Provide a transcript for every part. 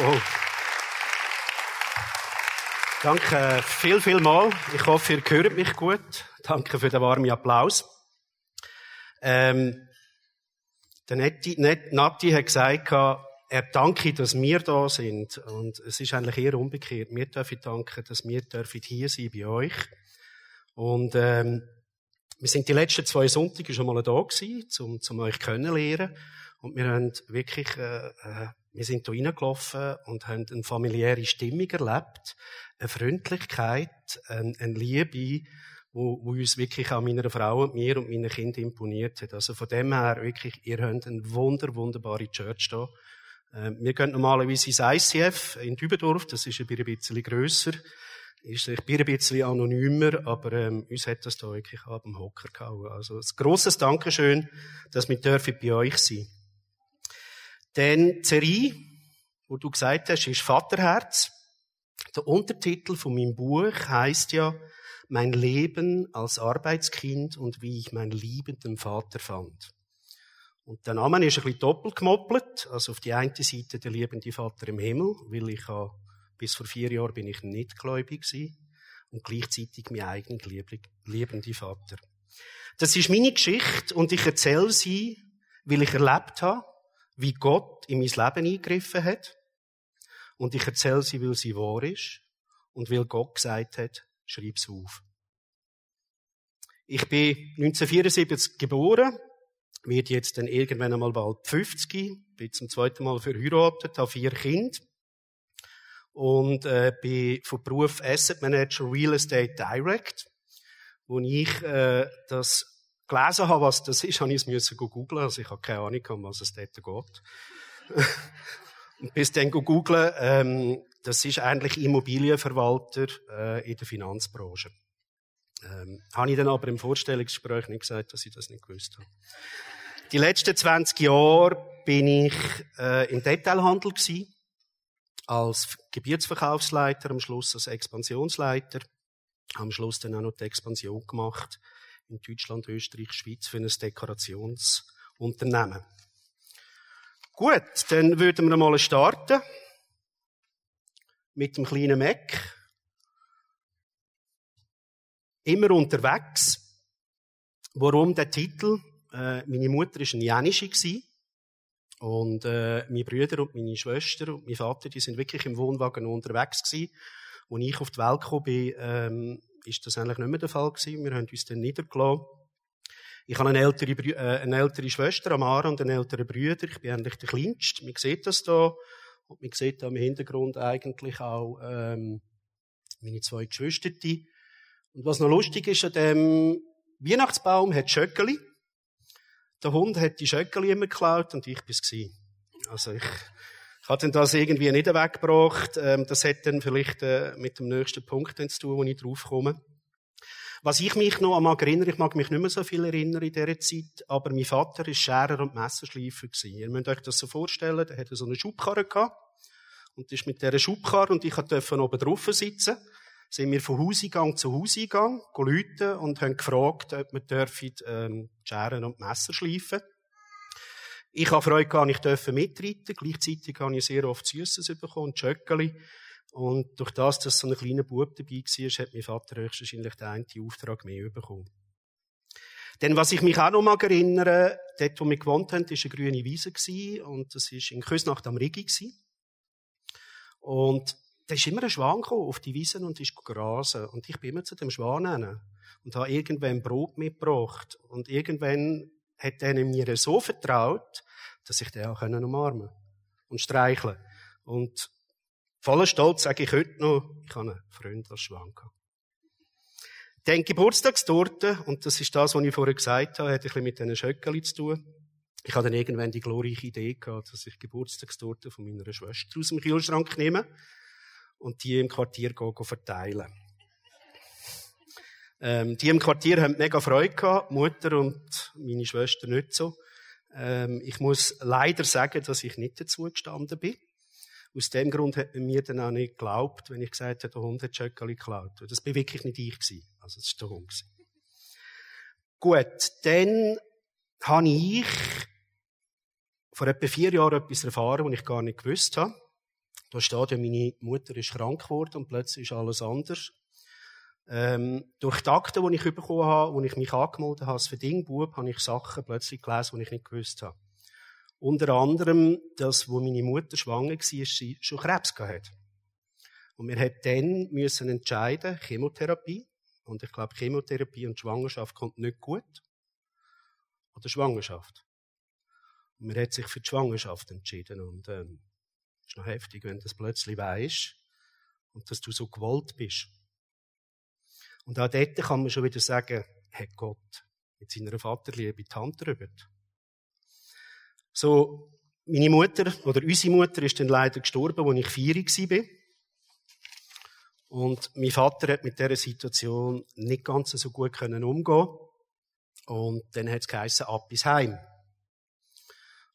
Wow. Danke viel, viel mal. Ich hoffe, ihr hört mich gut. Danke für den warmen Applaus. Ähm, der Nati, Nati hat gesagt, er danke, dass wir da sind. Und es ist eigentlich eher umgekehrt. Wir dürfen danken, dass wir hier sein bei euch. Und ähm, wir sind die letzten zwei Sonntage schon mal da gewesen, um, um euch kennenzulernen. Und wir haben wirklich, äh, äh, wir sind hier reingelaufen und haben eine familiäre Stimmung erlebt, eine Freundlichkeit, eine, eine Liebe, wo, wo uns wirklich auch meiner Frau und mir und meinen Kindern imponiert hat. Also von dem her wirklich, ihr habt eine wunder, wunderbare Church da. Äh, wir gehen normalerweise ins ICF in Dübendorf, das ist ein bisschen grösser, ist ein bisschen anonymer, aber ähm, uns hat das da wirklich ab dem Hocker gehauen. Also ein grosses Dankeschön, dass wir bei euch sein Denn Serie, wo du gesagt hast, ist Vaterherz. Der Untertitel von meinem Buch heißt ja Mein Leben als Arbeitskind und wie ich meinen liebenden Vater fand. Und der Name ist ein bisschen doppelt gemoppelt. Also auf die eine Seite der liebende Vater im Himmel, weil ich bis vor vier Jahren bin ich nicht gläubig gewesen. Und gleichzeitig mein eigener liebender Vater. Das ist meine Geschichte und ich erzähle sie, weil ich erlebt habe, wie Gott in mein Leben eingegriffen hat. Und ich erzähle sie, weil sie wahr ist und weil Gott gesagt hat, schreib sie auf. Ich bin 1974 geboren wird jetzt dann irgendwann einmal bald 50, bin zum zweiten Mal verheiratet, habe vier Kinder und äh, bin von Beruf Asset Manager Real Estate Direct. Wo ich äh, das gelesen habe, was das ist, habe ich es googeln. Also ich habe keine Ahnung, um was es dort geht. und bis dann googeln, ähm, das ist eigentlich Immobilienverwalter äh, in der Finanzbranche. Ähm, habe ich dann aber im Vorstellungsgespräch nicht gesagt, dass ich das nicht gewusst habe. Die letzten 20 Jahre bin ich äh, im Detailhandel gewesen, als Gebietsverkaufsleiter, am Schluss als Expansionsleiter, am Schluss dann auch noch die Expansion gemacht in Deutschland, Österreich, Schweiz für ein Dekorationsunternehmen. Gut, dann würden wir mal starten mit dem kleinen Mac immer unterwegs. Warum der Titel? Äh, meine Mutter war ein Jänische. Und äh, meine Brüder und meine Schwester und mein Vater, die sind wirklich im Wohnwagen unterwegs gewesen. Als ich auf die Welt gekommen bin, ähm, ist das eigentlich nicht mehr der Fall gewesen. Wir haben uns dann niedergelassen. Ich habe eine ältere, äh, eine ältere Schwester, Amara, und einen älteren Bruder. Ich bin eigentlich der Kleinste. Man sieht das da. Und man sieht da im Hintergrund eigentlich auch ähm, meine zwei Geschwister. Und was noch lustig ist, an dem Weihnachtsbaum hat Schöckeli. Der Hund hat die Schöckeli immer geklaut und ich bin's gewesen. Also ich, ich hatte das irgendwie nicht weggebracht. Ähm, das hat dann vielleicht äh, mit dem nächsten Punkt zu tun, wo ich draufkomme. Was ich mich noch mag erinnern, ich mag mich nicht mehr so viel erinnern in dieser Zeit, aber mein Vater war Scherer und Messerschleifer. Ihr müsst euch das so vorstellen, der hatte so eine Schubkarre gehabt. Und ist mit dieser Schubkarre und ich durfte oben drauf sitzen sind wir von Hauseingang zu Hauseingang geläutet und haben gefragt, ob wir dürfen, ähm, Scheren und Messer schleifen Ich habe Freude gehabt, ich durfte mitreiten. Gleichzeitig habe ich sehr oft Süßes bekommen, Schöckeli. Und durch das, dass so ein kleiner Bub dabei war, hat mein Vater höchstwahrscheinlich den einen Auftrag mehr bekommen. Denn was ich mich auch noch mal erinnere, dort, wo wir gewohnt haben, war eine grüne Wiese und das war in Küsnacht am Rigi. Und da ist immer ein Schwan auf die Wiesen und ist grasen. Und ich bin immer zu dem Schwan und habe irgendwann Brot mitgebracht. Und irgendwann hat er mir so vertraut, dass ich den auch umarmen und streicheln Und voller Stolz sage ich heute noch, ich habe einen Freund als Schwan gehabt. Dann Geburtstagstorte, und das ist das, was ich vorher gesagt habe, hat ein bisschen mit diesen Schöckeli zu tun. Ich hatte dann irgendwann die glorreiche Idee gehabt, dass ich Geburtstagstorte von meiner Schwester aus dem Kühlschrank nehme und die im Quartier verteilen. Ähm, die im Quartier haben mega Freude gehabt, Mutter und meine Schwester nicht so. Ähm, ich muss leider sagen, dass ich nicht dazu gestanden bin. Aus dem Grund hat man mir dann auch nicht geglaubt, wenn ich gesagt habe, der Hund hat Schöckeli geklaut. Das war wirklich nicht ich gewesen. Also, das war der Hund. Gewesen. Gut, dann habe ich vor etwa vier Jahren etwas erfahren, was ich gar nicht gewusst habe. Da steht ja, meine Mutter ist krank geworden und plötzlich ist alles anders. Ähm, durch die Akten, die ich bekommen habe, wo ich mich angemeldet habe als Verdingbub, habe ich Sachen plötzlich gelesen, die ich nicht gewusst habe. Unter anderem, dass, wo meine Mutter schwanger war, sie schon Krebs hatte. Und wir hätten dann müssen entscheiden, Chemotherapie. Und ich glaube, Chemotherapie und Schwangerschaft kommt nicht gut. Oder Schwangerschaft. Und man hat sich für die Schwangerschaft entschieden. Und, ähm, ist noch heftig, wenn du das plötzlich weisst. Und dass du so gewollt bist. Und auch dort kann man schon wieder sagen, hat Gott mit seiner Vaterliebe die Hand drüber. So, meine Mutter, oder unsere Mutter, ist dann leider gestorben, als ich vier war. Und mein Vater hat mit dieser Situation nicht ganz so gut können umgehen Und dann hat es geheißen, ab ins Heim.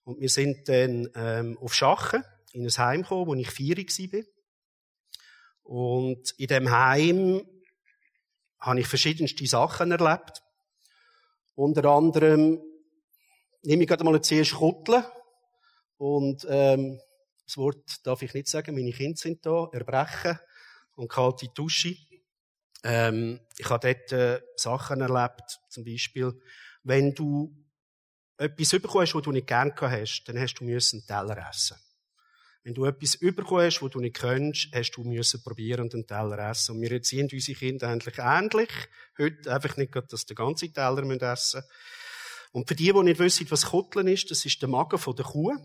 Und wir sind dann ähm, auf Schachen in ein Heim gekommen, wo ich vier war. Und in dem Heim habe ich verschiedenste Sachen erlebt. Unter anderem nehme ich gerade mal zuerst Kutteln. Und ähm, das Wort darf ich nicht sagen, meine Kinder sind da, erbrechen und kalte Dusche. Ähm, ich habe dort äh, Sachen erlebt, zum Beispiel, wenn du etwas bekommen hast, was du nicht gerne hast, dann hast du einen Teller essen. Wenn du etwas bekommen hast, was du nicht kennst, hast du müssen probieren und einen Teller essen. Und wir erziehen unsere Kinder eigentlich ähnlich. Heute einfach nicht, dass der ganze Teller essen müssen. Und für die, die nicht wissen, was Kutteln ist, das ist der Magen von der Kuh.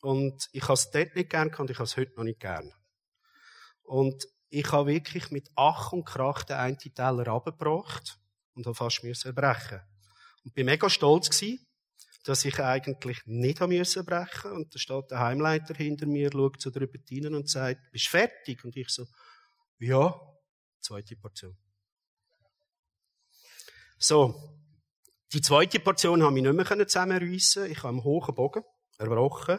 Und ich habe es dort nicht gern und ich habe es heute noch nicht gern. Und ich habe wirklich mit Ach und Krach den einen Teller abgebracht und habe fast müssen brechen. Und bin mega stolz gewesen, dass ich eigentlich nicht haben müssen brechen. Und da steht der Heimleiter hinter mir, schaut so drüber hinein und sagt, bist fertig? Und ich so, ja, zweite Portion. So. Die zweite Portion habe ich nicht mehr zusammenreissen. Ich habe einen hohen Bogen erbrochen.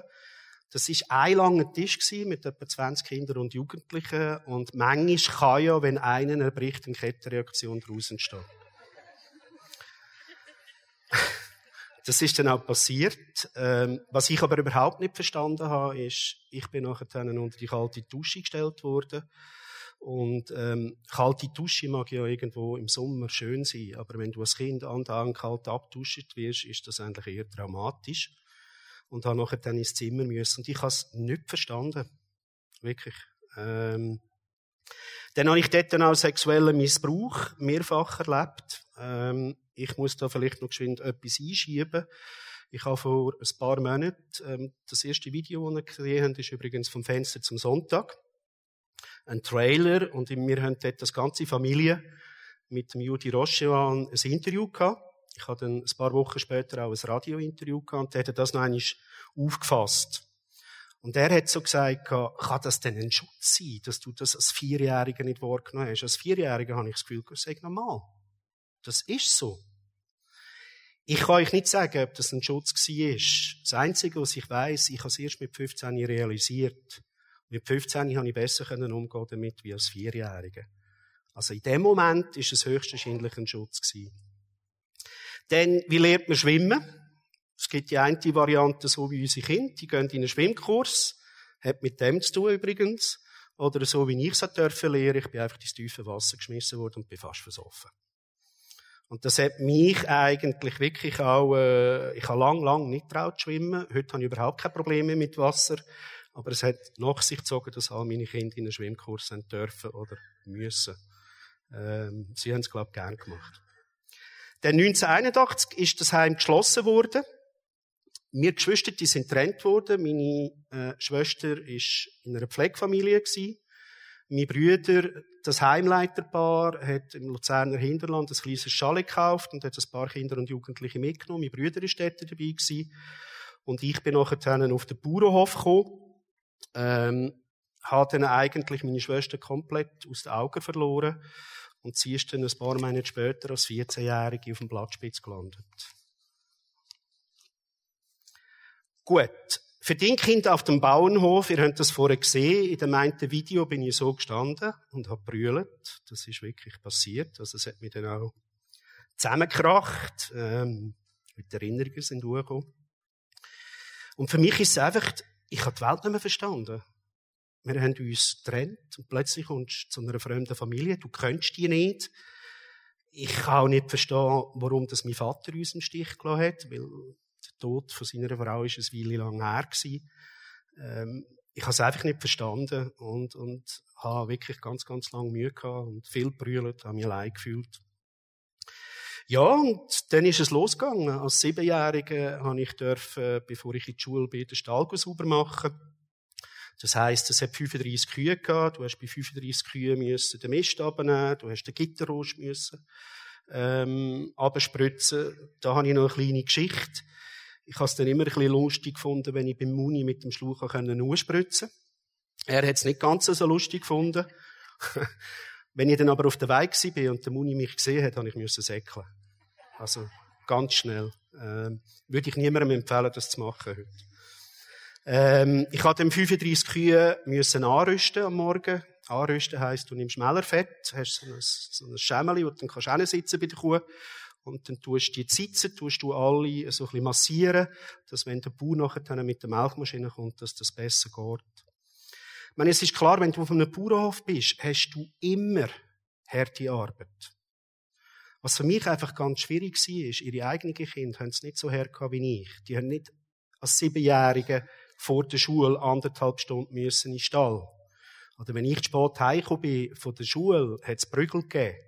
Das war ein langer Tisch mit etwa 20 Kindern und Jugendlichen. Und manchmal kann ja, wenn einer erbricht, eine Kettenreaktion daraus entstehen. Das ist dann auch passiert. Ähm, was ich aber überhaupt nicht verstanden habe, ist, ich bin nachher dann unter die kalte Dusche gestellt worden. Und ähm, kalte Dusche mag ja irgendwo im Sommer schön sein, aber wenn du als Kind andauernd kalt abduscht wirst, ist das eigentlich eher dramatisch und habe nachher dann ins Zimmer müssen. Und ich habe es nicht verstanden. Wirklich. Ähm, dann habe ich dort dann auch sexuellen Missbrauch mehrfach erlebt. Ähm, ich muss da vielleicht noch geschwind etwas einschieben. Ich habe vor ein paar Monaten, ähm, das erste Video, das ihr gesehen habt, ist übrigens vom Fenster zum Sonntag. Ein Trailer und wir haben dort das ganze Familie mit dem Judy Rochewan ein Interview gehabt. Ich hatte dann ein paar Wochen später auch ein Radiointerview gehabt und der hat das noch einmal aufgefasst. Und er hat so gesagt, kann das denn ein Schutz sein, dass du das als Vierjähriger nicht wahrgenommen hast? Als Vierjähriger habe ich das Gefühl, das sei normal. Das ist so. Ich kann euch nicht sagen, ob das ein Schutz war. Das Einzige, was ich weiß, ich habe es erst mit 15 realisiert. Mit 15 habe ich besser umgehen damit wie als Vierjähriger. Also in dem Moment ist es höchstwahrscheinlich ein Schutz gewesen. Denn wie lernt man schwimmen? Es gibt die eine Variante, so wie unsere Kinder, die gehen in einen Schwimmkurs, hat mit dem zu tun übrigens. Oder so wie ich es dürfen lernen, ich bin einfach ins tiefe Wasser geschmissen worden und bin fast versoffen. Und das hat mich eigentlich wirklich auch, äh, ich habe lang, lang nicht traut schwimmen. Heute habe ich überhaupt keine Probleme mit Wasser. Aber es hat nach sich gezogen, dass all meine Kinder in einen Schwimmkurs dürfen oder müssen. Ähm, sie haben es, glaube ich, gern gemacht. Dann 1981 ist das Heim geschlossen worden. Wir Geschwister, die sind getrennt worden. Meine äh, Schwester ist in einer Pflegefamilie gewesen. Mein Brüder, das Heimleiterpaar, hat im Luzerner Hinterland ein kleines Schale gekauft und hat ein paar Kinder und Jugendliche mitgenommen. Mein Brüder ist dort dabei gewesen. Und ich bin nachher auf den Bauernhof gekommen. Ähm, habe dann eigentlich meine Schwester komplett aus den Augen verloren. Und sie ist dann ein paar Monate später als 14-Jährige auf dem Blattspitz gelandet. Gut. Für die Kinder auf dem Bauernhof, ihr habt das vorher gesehen, in dem einen Video bin ich so gestanden und habe brüllt. Das ist wirklich passiert. Also es hat mich dann auch zusammengekracht. Ähm, mit Erinnerungen sind hochgekommen. Und für mich ist es einfach, ich habe die Welt nicht mehr verstanden. Wir haben uns getrennt und plötzlich kommst du zu einer fremden Familie. Du kennst die nicht. Ich kann auch nicht verstehen, warum das mein Vater uns im Stich gelassen hat, weil Tod von seiner Frau ist ein Weile lang her. Ähm, ich habe es einfach nicht verstanden und, und habe wirklich ganz, ganz lange Mühe gehabt und viel brüllt, habe mich allein gefühlt. Ja, und dann ist es losgegangen. Als Siebenjährige habe ich dürfen, bevor ich in die Schule bin, den Stall sauber machen. Das heisst, es hat 35 Kühe gehabt. Du hast bei 35 Kühen müssen den Mist abnehmen, du hast den Gitterrost müssen, ähm, abspritzen. Da habe ich noch eine kleine Geschichte. Ich habe es dann immer ein bisschen lustig gefunden, wenn ich beim Muni mit dem Schluch ausspritzen konnte. Er hat es nicht ganz so lustig gefunden. wenn ich dann aber auf der Weg war und der Muni mich gesehen hat, habe ich müssen säckeln. Also, ganz schnell. Ähm, würde ich niemandem empfehlen, das zu machen heute. Ähm, ich hatte 35 Kühe müssen anrüsten am Morgen. Anrüsten heisst, du nimmst Mellerfett, hast so ein, so ein Schemmeli, wo du dann kannst sitzen bei der Kuh. Und dann tust du die sitzen, tust du alle so ein bisschen massieren, dass wenn der Bauer nachher mit der Milchmaschine kommt, dass das besser geht. Meine, es ist klar, wenn du auf einem Bauernhof bist, hast du immer harte Arbeit. Was für mich einfach ganz schwierig war, ist, ihre eigenen Kinder haben es nicht so hart wie ich. Die haben nicht als Siebenjährige vor der Schule anderthalb Stunden müssen in den Stall. Oder wenn ich spät heimgekommen bin von der Schule, hat es Prügel gegeben.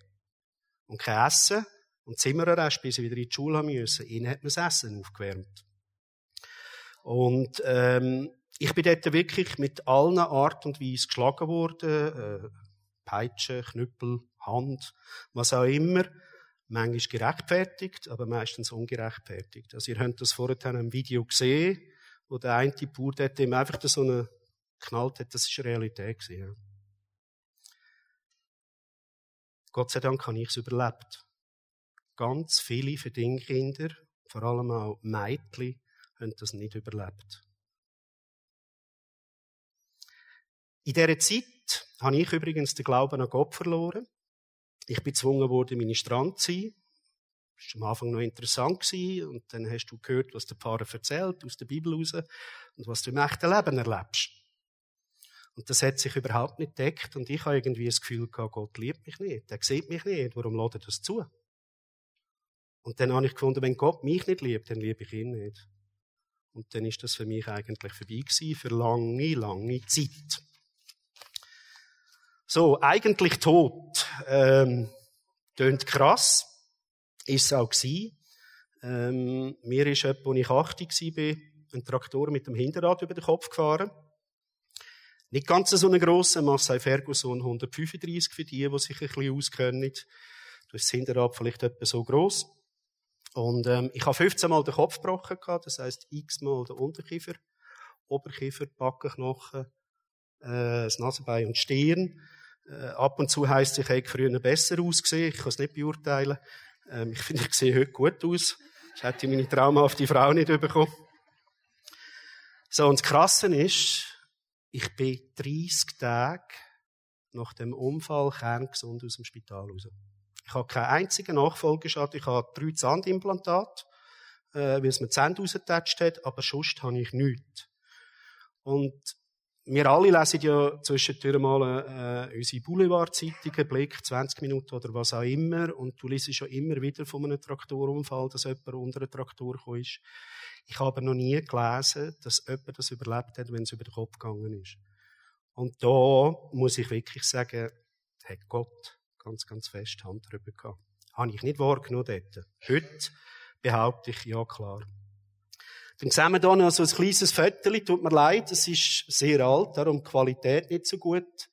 Und kein Essen. Und Zimmerarrest, bis sie wieder in die Schule haben müssen. Ihnen hat man das Essen aufgewärmt. Und, ähm, ich bin dort wirklich mit allen Art und Weise geschlagen worden. Äh, Peitsche, Knüppel, Hand, was auch immer. Manchmal gerechtfertigt, aber meistens ungerechtfertigt. Also ihr habt das vorher in einem Video gesehen, wo der eine Bauer dort ihm einfach so eine knallt hat. Das ist Realität gewesen, ja. Gott sei Dank habe ich es überlebt ganz viele Verdingkinder, vor allem auch Mädchen, haben das nicht überlebt. In dieser Zeit habe ich übrigens den Glauben an Gott verloren. Ich bin gezwungen worden, Strand zu sein. Das war am Anfang noch interessant. Und dann hast du gehört, was der Pfarrer erzählt, aus der Bibel raus, und was du im echten Leben erlebst. Und das hat sich überhaupt nicht deckt. Und ich habe irgendwie das Gefühl gehabt, Gott liebt mich nicht. Er sieht mich nicht. Warum lädt er das zu? Und dann habe ich gefunden, wenn Gott mich nicht liebt, dann liebe ich ihn nicht. Und dann ist das für mich eigentlich vorbei gewesen, für lange, lange Zeit. So, eigentlich tot. Ähm, tönt krass. Ist es auch gewesen. Ähm, mir ist etwa, als ich 80 war, ein Traktor mit dem Hinterrad über den Kopf gefahren. Nicht ganz so einen grossen, Massey Ferguson 135 für die, die sich ein bisschen auskennen. Du hast das Hinterrad vielleicht etwa so gross. Und ähm, ich habe 15 Mal den Kopf gebrochen, gehabt, das heisst x Mal den Unterkiefer, Oberkiefer, Backenknochen, äh, das Nasenbein und Stirn. Äh, ab und zu heisst, ich hätte früher besser ausgesehen, ich kann es nicht beurteilen. Ähm, ich finde, ich sehe heute gut aus. Ich hätte meine traumhafte Frau nicht bekommen. So, und das Krasse ist, ich bin 30 Tage nach dem Unfall kerngesund aus dem Spital raus. Ich habe keinen einzigen Nachfolgeschaden. Ich habe drei Zahnimplantate, äh, weil es mir die Zähne rausgetatscht hat, aber sonst habe ich nichts. Und wir alle lesen ja zwischendurch mal äh, unsere Boulevardzeitungen, Blick, 20 Minuten oder was auch immer. Und du liest ja immer wieder von einem Traktorunfall, dass jemand unter einen Traktor gekommen ist. Ich habe noch nie gelesen, dass jemand das überlebt hat, wenn es über den Kopf gegangen ist. Und da muss ich wirklich sagen, hat Gott ganz, ganz fest Hand drüber gehabt. Habe ich nicht wahrgenommen dort. Heute behaupte ich, ja klar. Dann sehen wir hier noch so ein kleines Viertel, tut mir leid, es ist sehr alt, darum die Qualität nicht so gut.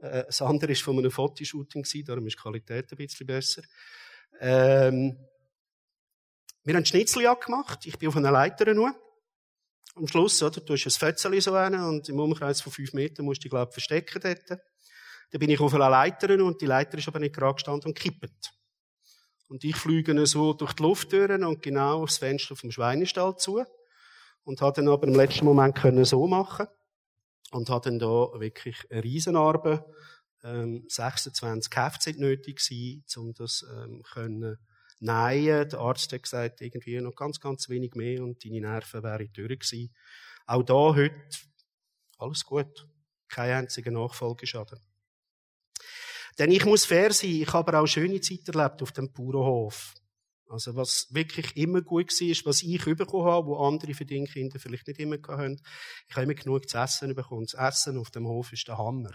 Äh, das andere war von einem Fotoshooting, darum ist die Qualität ein bisschen besser. Ähm, wir haben Schnitzel gemacht, ich bin auf einer Leiter nur. Am Schluss, oder, du hast ein Fötzeli so einen und im Umkreis von fünf Metern musst du dich, glaube ich, verstecken dort. Dann bin ich auf einer Leiter und die Leiter ist aber nicht gerade gestanden und kippt. Und ich fliege so durch die Luft und genau aufs Fenster vom Schweinestall zu. Und habe dann aber im letzten Moment können so machen. Und habe dann da wirklich eine Riesenarbe, ähm, 26 Kfz nötig gewesen, um das, ähm, können nähen. Der Arzt hat gesagt, irgendwie noch ganz, ganz wenig mehr und deine Nerven wären durch gewesen. Auch da heute alles gut keinen einzigen Nachfolgeschaden. Denn ich muss fair sein, ich habe auch schöne Zeit erlebt auf dem Bauernhof. Also was wirklich immer gut war, was ich bekommen habe, wo andere für die Kinder vielleicht nicht immer hatten. Ich habe immer genug zu essen bekommen. Das Essen auf dem Hof ist der Hammer.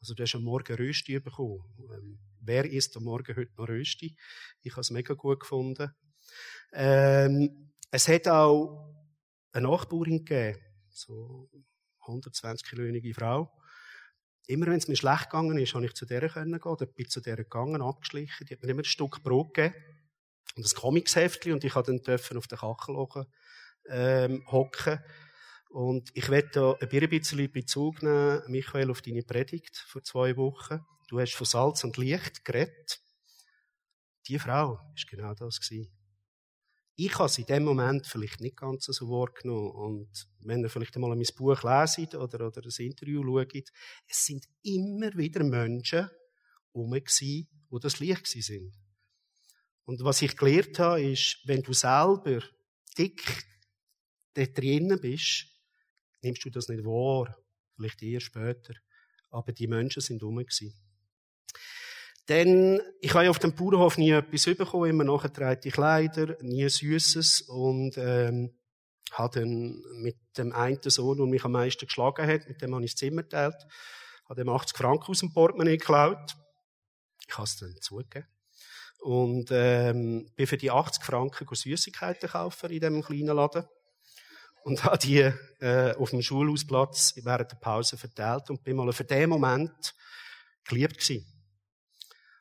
Also du hast am Morgen Rösti bekommen. Ähm, wer isst am Morgen heute noch Rösti? Ich habe es mega gut gefunden. Ähm, es hat auch eine Nachbarin gegeben, so 120 kilogige Frau. Immer wenn es mir schlecht gegangen ist, habe ich zu der gehen, oder bin zu der gegangen, abgeschlichen. Die hat mir immer ein Stück Brot gegeben und ein Comicsheftchen und ich habe dann auf der Kachel hocken. Ähm, hocken. Und ich werde da ein bisschen Bezug nehmen, Michael, auf deine Predigt vor zwei Wochen. Du hast von Salz und Licht geredet. Die Frau ist genau das gewesen. Ich habe es in dem Moment vielleicht nicht ganz so wahrgenommen. Und wenn ihr vielleicht einmal mein Buch leset oder, oder ein Interview schaut, es sind immer wieder Menschen herum die das Licht sind. Und was ich gelernt habe, ist, wenn du selber dick da drinnen bist, nimmst du das nicht wahr. Vielleicht eher später. Aber die Menschen sind herum Denn ich habe auf dem Bauernhof nie etwas bekommen, immer nachgetragene Kleider, nie Süßes und ähm, habe dann mit dem einen Sohn, der mich am meisten geschlagen hat, mit dem habe ich das Zimmer geteilt, habe ihm 80 Franken aus dem Portemonnaie geklaut. Ich habe es dann zugegeben. Und ähm, bin für die 80 Franken Süßigkeiten kaufen in diesem kleinen Laden und habe die äh, auf dem Schulhausplatz während der Pause verteilt und bin mal für den Moment geliebt gewesen.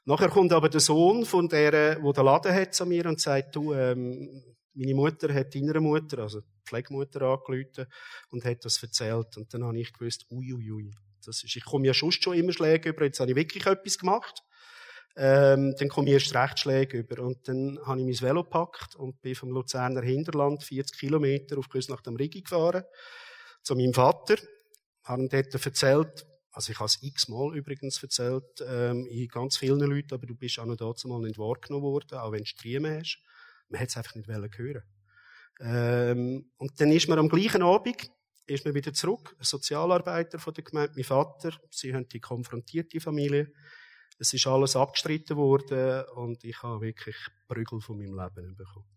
Nachher kommt aber der Sohn von der, wo der Laden hat, zu mir und sagt, du, ähm, meine Mutter hat deiner Mutter, also Pflegemutter angerufen und hat das erzählt. Und dann habe ich gewusst, uiuiui, ui, ui. das ist, ich komme ja sonst schon immer Schläge über, jetzt habe ich wirklich etwas gemacht. Ähm, dann komme ich erst recht Schläge über. Und dann habe ich mein Velo gepackt und bin vom Luzerner Hinterland 40 Kilometer auf Grüß nach dem Rigi gefahren. Zu meinem Vater. Habe ihm dort erzählt, also ich habe es x-mal übrigens erzählt, ähm, in ganz vielen Leuten, aber du bist auch noch dazu mal nicht wahrgenommen worden, auch wenn du Striemen hast. Man hat es einfach nicht hören ähm, Und dann ist man am gleichen Abend, ist man wieder zurück, ein Sozialarbeiter von der Gemeinde, mein Vater, sie haben die konfrontierte Familie, es ist alles abgestritten worden und ich habe wirklich Prügel von meinem Leben bekommen.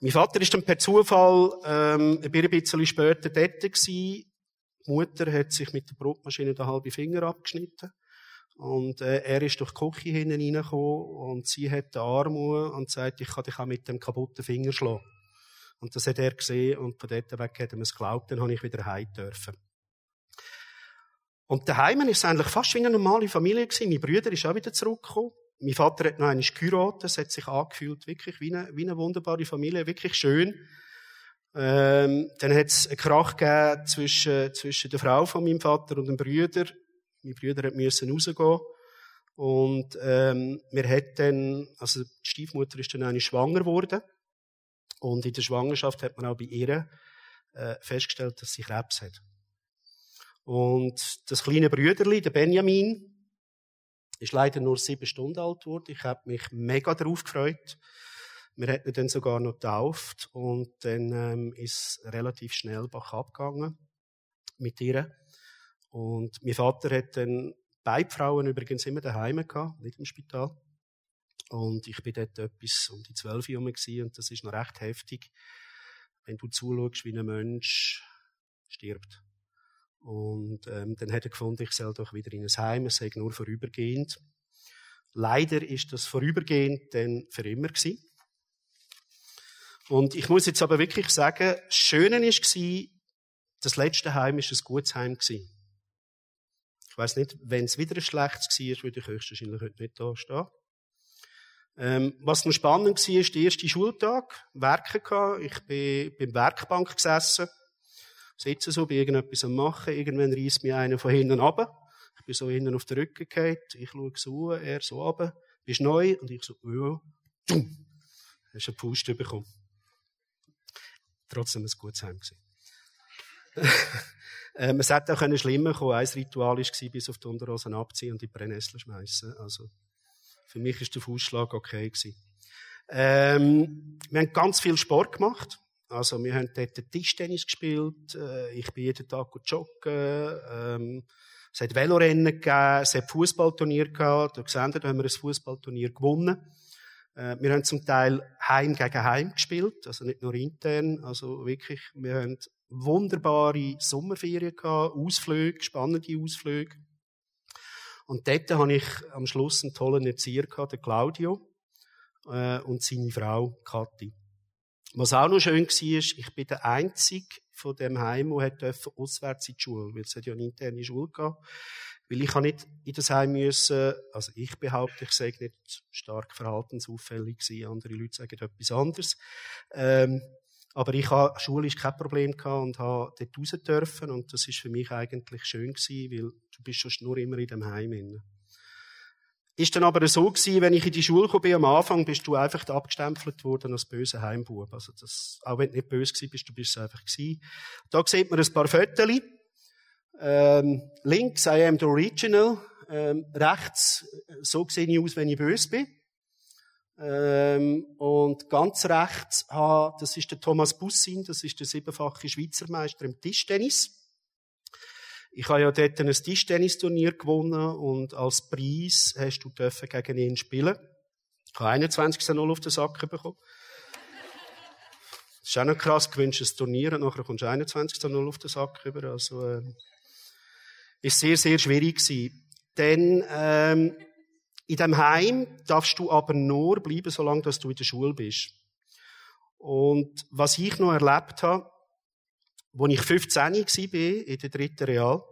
Mein Vater ist dann per Zufall ähm, ein bisschen später dort gewesen. Die Mutter hat sich mit der Brotmaschine den halben Finger abgeschnitten. Und äh, er ist durch die Küche hinten und sie hat den Arm und sagt, ich kann dich auch mit dem kaputten Finger schlagen. Und das hat er gesehen und von dort weg hat er mir es geglaubt, dann habe ich wieder heim dürfen. Und daheim war es eigentlich fast wie eine normale Familie gewesen. Mein Bruder ist auch wieder zurückgekommen. Mein Vater hat noch einmal geheiratet. Es hat sich angefühlt, wirklich wie eine, wie eine wunderbare Familie, wirklich schön. Ähm, dann hat es einen Krach gegeben zwischen, zwischen der Frau von meinem Vater und dem Bruder. Mein Bruder musste rausgehen. Und, ähm, wir hat dann, also die Stiefmutter ist dann eine schwanger geworden. Und in der Schwangerschaft hat man auch bei ihr äh, festgestellt, dass sie Krebs hat. Und das kleine Brüderli, der Benjamin, ist leider nur sieben Stunden alt geworden. Ich habe mich mega darauf gefreut. Wir hätten ihn dann sogar noch getauft und dann ähm, ist relativ schnell Bach abgegangen mit ihr. Und mein Vater hat dann beide Frauen übrigens immer daheim gehabt, nicht im Spital. Und ich bin dort etwas um die zwölf Jahre und das ist noch recht heftig, wenn du zuschaust, wie ein Mensch stirbt. Und ähm, dann hat er gefunden, ich soll doch wieder in ein Heim, es sei nur vorübergehend. Leider ist das vorübergehend dann für immer gewesen. Und ich muss jetzt aber wirklich sagen, das Schöne war, das letzte Heim war ein gutes Heim. Ich weiß nicht, wenn es wieder ein schlechtes war, würde ich höchstwahrscheinlich heute nicht da stehen. Ähm, was noch spannend war, ist der erste Schultag, Werke gehabt. Ich bin beim Werkbank gesessen sitze so, bin irgendetwas am machen, irgendwann reißt mir einer von hinten ab. Ich bin so hinten auf den Rücken gefallen, ich schaue so, er so ab. Bist neu? Und ich so, ja, dumm. Hast einen Pust bekommen. Trotzdem ein gutes Heim ähm, es hätte auch schlimmer kommen Ein Ritual war, bis auf die Unterhosen abziehen und die Brennnessel schmeißen. Also, für mich war der Fußschlag okay gewesen. Ähm, wir haben ganz viel Sport gemacht. Also, wir haben dort Tischtennis gespielt, äh, ich bin jeden Tag joggen, ähm, es hat Velorennen gegeben, es hat Fußballturnier gehabt, da ihr, da haben wir ein Fußballturnier gewonnen. Äh, wir haben zum Teil Heim gegen Heim gespielt, also nicht nur intern, also wirklich, wir haben wunderbare Sommerferien gehabt, Ausflüge, spannende Ausflüge. Und dort habe ich am Schluss einen tollen Erzieher gehabt, den Claudio, äh, und seine Frau, Kathi. Was auch noch schön war, ich bin der Einzige von dem Heim, der auswärts in die Schule, weil es ja eine interne Schule gehabt. Weil ich nicht in das Heim müssen, also ich behaupte, ich sei nicht stark verhaltensauffällig gewesen, andere Leute sagen etwas anderes. Ähm, aber ich habe schulisch kein Problem gehabt und habe dort raus dürfen und das ist für mich eigentlich schön gewesen, weil du bist schon nur immer in dem Heim inne. Ist dann aber so gewesen, wenn ich in die Schule kam, am Anfang bist du einfach abgestempelt worden als böser Heimbub. Also das, auch wenn du nicht böse gewesen bist, du bist es einfach gewesen. Da sieht man ein paar Fotos. Ähm, links, I am the original. Ähm, rechts, so sehe ich aus, wenn ich böse bin. Ähm, und ganz rechts, das ist der Thomas Bussin, das ist der siebenfache Schweizer Meister im Tischtennis. Ich habe ja dort ein Tischtennisturnier gewonnen und als Preis hast du gegen ihn spielen. Ich habe 21 0 auf den Sack bekommen. Das ist auch noch krass, du gewinnst ein Turnier und nachher kommst du 21 0 auf den Sack über. Also, äh, ist sehr, sehr schwierig gewesen. Denn, ähm, in dem Heim darfst du aber nur bleiben, solange dass du in der Schule bist. Und was ich noch erlebt habe, als ich 15 war, in der dritten Real,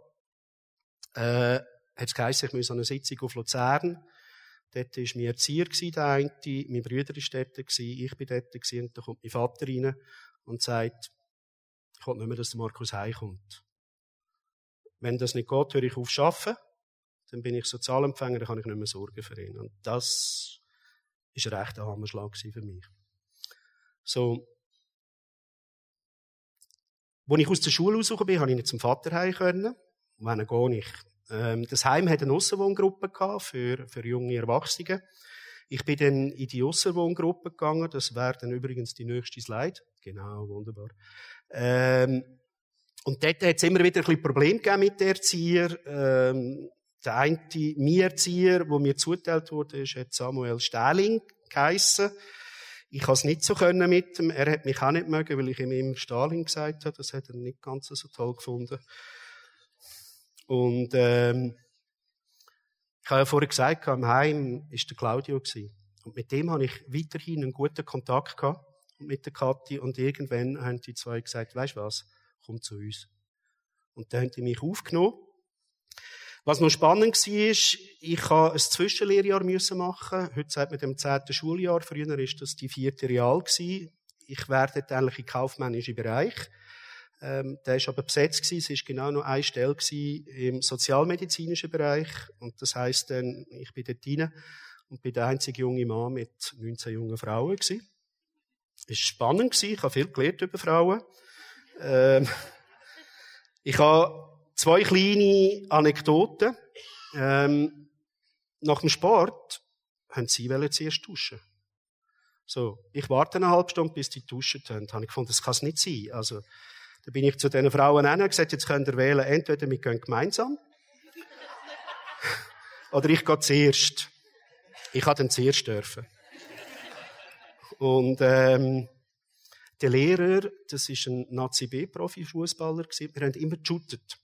äh, hat es geheißen, ich muss an eine Sitzung auf Luzern. Dort war mein Erzieher, der eine, mein Bruder war dort, ich bin dort, und da kommt mein Vater rein und sagt, ich will nicht mehr, dass der Markus heimkommt. Wenn das nicht geht, höre ich auf arbeiten, dann bin ich Sozialempfänger, dann kann ich nicht mehr sorgen für ihn. Und das ist ein rechter Hammerschlag für mich. So, als ich aus der Schule rausgekommen bin, konnte ich nicht zum Vater heim können. Wenn gehe ich. Ähm, das Heim hatte eine Aussenwohngruppe für, für junge Erwachsene. Ich bin dann in die Aussenwohngruppe gegangen. Das wäre dann übrigens die nächste Slide. Genau, wunderbar. Ähm, und dort hat es immer wieder ein bisschen Probleme gegeben mit der Erzieher. Ähm, der eine, mein Erzieher, der mir zuteilt wurde, ist, hat Samuel Stähling geheissen. Ich habe es nicht so können mit ihm. Er hat mich auch nicht mögen, weil ich ihm immer Stalin gesagt habe. Das hat er nicht ganz so toll gefunden. Und ähm, ich habe ja vorher gesagt, am Heim war der Claudio. Und mit dem habe ich weiterhin einen guten Kontakt gehabt. Mit der Kathi. Und irgendwann haben die zwei gesagt, weißt du was, komm zu uns. Und dann haben die mich aufgenommen. Was noch spannend war, ist, ich habe ein Zwischenlehrjahr machen. Heute sagt man dem zehnten Schuljahr. Früher war das die vierte Real. Ich werde eigentlich im kaufmännischen Bereich. Ähm, der ist aber besetzt. Es war genau noch eine Stelle im sozialmedizinischen Bereich. Und das heisst dann, ich bin dort rein und bin der einzige junge Mann mit 19 jungen Frauen. Es war spannend. Ich habe viel gelernt über Frauen. Ähm, ich habe Zwei kleine Anekdoten. Ähm, nach dem Sport haben sie zuerst duschen. So, ich warte eine halbe Stunde, bis die duschen haben. Da habe ich gefunden, das kann es nicht sein. Also, da bin ich zu diesen Frauen hin und gesagt, jetzt könnt ihr wählen, entweder wir gehen gemeinsam, oder ich gehe zuerst. Ich habe dann zuerst dürfen. Und, ähm, der Lehrer, das ist ein Nazi-B-Profi-Fußballer, wir haben immer geshootet.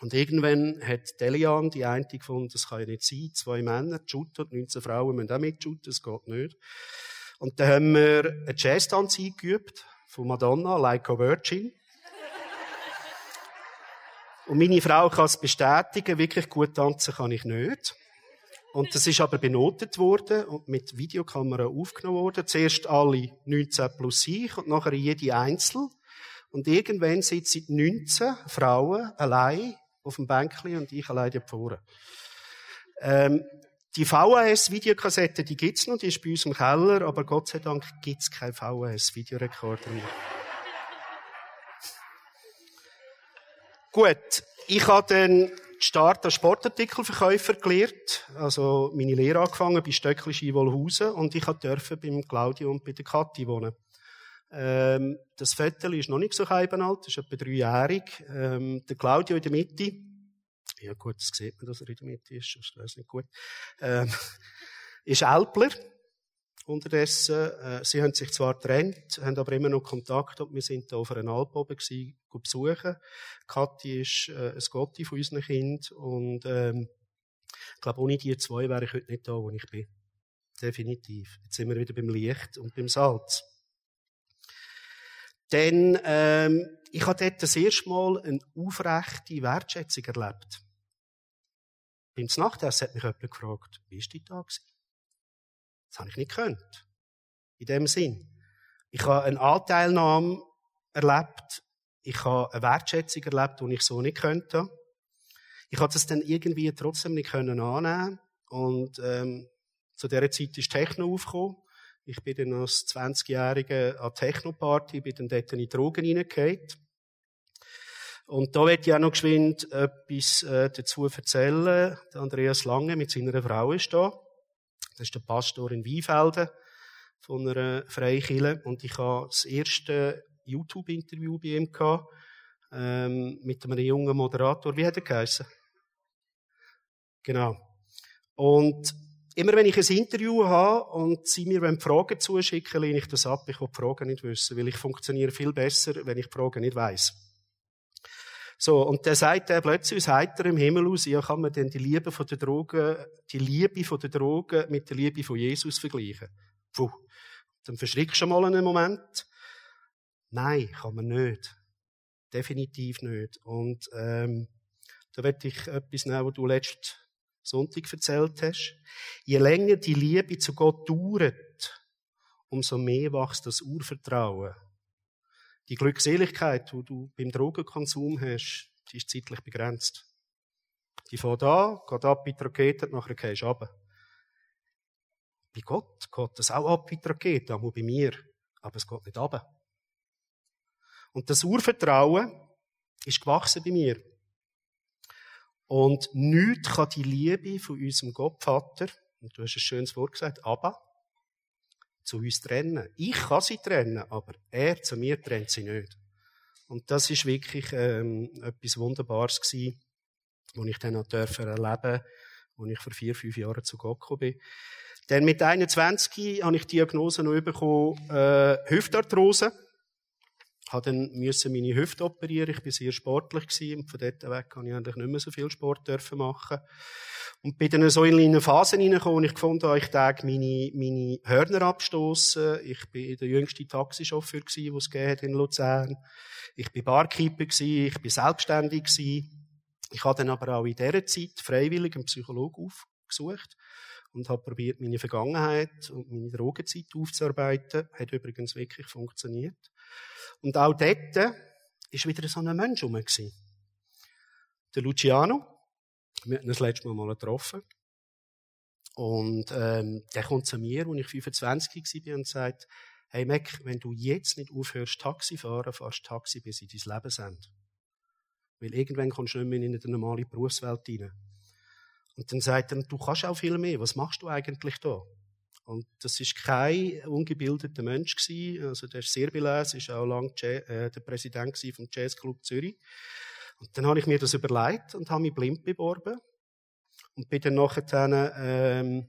Und irgendwann hat Delian, die eine, gefunden, das kann ja nicht sein, zwei Männer, shooten, 19 Frauen müssen auch mitshooten, das geht nicht. Und dann haben wir einen Jazz-Tanz eingeübt, von Madonna, Like a Virgin. Und meine Frau kann es bestätigen, wirklich gut tanzen kann ich nicht. Und das ist aber benotet worden und mit Videokamera aufgenommen worden. Zuerst alle 19 plus ich und nachher jede Einzel. Und irgendwann sitzen 19 Frauen allein auf dem Bänkchen und ich alleine vorne. Ähm, die VHS-Videokassette, die gibt's noch, die ist bei uns im Keller, aber Gott sei Dank gibt's keinen VHS-Videorekorder mehr. Gut, ich habe dann Start als Sportartikelverkäufer gelernt, also meine Lehre angefangen bei Stöckli Wolhausen und ich durfte beim Claudio und bei der Kathi wohnen. Ähm, das Vettel ist noch nicht so alt, ist etwa dreijährig. Ähm, der Claudio in der Mitte, ja gut, das sieht man, dass er in der Mitte ist, das ist nicht gut, ähm, ist Älpler. Unterdessen, äh, sie haben sich zwar getrennt, haben aber immer noch Kontakt und wir sind da auf einer Alp oben gewesen, besuchen. Kathi ist äh, ein Gotti von unseren Kind und ähm, ich glaube, ohne die zwei wäre ich heute nicht da, wo ich bin. Definitiv. Jetzt sind wir wieder beim Licht und beim Salz. Denn ähm, ich habe dort das erste Mal eine aufrechte Wertschätzung erlebt. Beim Nachtessen hat mich jemand gefragt, wie war dein Tag? Das habe ich nicht gekannt. In dem Sinn. Ich habe eine Anteilnahme erlebt. Ich habe eine Wertschätzung erlebt, die ich so nicht könnte. Ich habe das dann irgendwie trotzdem nicht können annehmen. Und, ähm, zu dieser Zeit ist Techno aufgekommen. Ich bin dann als 20-Jähriger an Techno-Party, bin dann dort in die Drogen reingegangen. Und da wird auch noch geschwind etwas äh, dazu erzählen. Andreas Lange mit seiner Frau ist da. Das ist der Pastor in Weinfelden von einer Freikirche. Und ich habe das erste YouTube-Interview bei ihm gehabt, ähm, mit einem jungen Moderator. Wie hat er geheißen? Genau. Und immer wenn ich ein Interview habe und sie mir Fragen zuschicken, lehne ich das ab. Ich will die Fragen nicht wissen, weil ich funktioniere viel besser, wenn ich die Fragen nicht weiß. So, und der sagt er plötzlich aus heiterem Himmel aus, ja, kann man denn die Liebe von der Drogen, die Liebe von der Drogen mit der Liebe von Jesus vergleichen? Puh. Dann verschrickst du mal einen Moment. Nein, kann man nicht. Definitiv nicht. Und, ähm, da werde ich etwas nehmen, was du letzten Sonntag erzählt hast. Je länger die Liebe zu Gott dauert, umso mehr wächst das Urvertrauen die Glückseligkeit, die du beim Drogenkonsum hast, die ist zeitlich begrenzt. Die fährt an, geht ab wie die Rakete, nachher gehst du runter. Bei Gott geht das auch ab wie die Rakete, auch bei mir. Aber es geht nicht runter. Und das Urvertrauen ist gewachsen bei mir. Und nichts kann die Liebe von unserem Gottvater, und du hast ein schönes Wort gesagt, aber zu uns trennen. Ich kann sie trennen, aber er zu mir trennt sie nicht. Und das ist wirklich ähm, etwas Wunderbares gewesen, was ich dann dürfen erleben, als ich vor vier, fünf Jahren zu Gott gekommen bin. Dann mit 21 habe ich die Diagnose noch bekommen, äh, Hüftarthrose habe dann müssen meine Hüfte operieren. Ich bin sehr sportlich gewesen und von dort weg kann ich eigentlich nicht mehr so viel Sport dürfen machen. Und bin dann so in eine Phase hineingekommen, und ich gefunden habe, ich täge meine, meine Hörner abstoßen. Ich bin der jüngste Taxichauffeur gewesen, den es in Luzern. Ich bin Barkeeper gewesen, ich bin selbstständig gewesen. Ich habe dann aber auch in dieser Zeit freiwillig einen Psychologen aufgesucht und habe probiert, meine Vergangenheit und meine Drogenzeit aufzuarbeiten. Hat übrigens wirklich funktioniert. Und auch dort war wieder so ein Mensch rum. Der Luciano. Wir hatten das letzte Mal mal getroffen. Und ähm, der kommt zu mir, als ich 25 war, und sagt, hey Mac, wenn du jetzt nicht aufhörst Taxi fahren, fahrst Taxi bis in dein Lebensende. Weil irgendwann kommst du nicht mehr in eine normale Berufswelt rein. Und dann sagt er, du kannst auch viel mehr. Was machst du eigentlich da? Und das ist kein ungebildeter Mensch gewesen. Also der ist sehr belesen, ist auch lange äh, der Präsident vom Jazzclub Zürich. Und dann habe ich mir das überlegt und habe mich blind beworben und bin dann nachher ähm,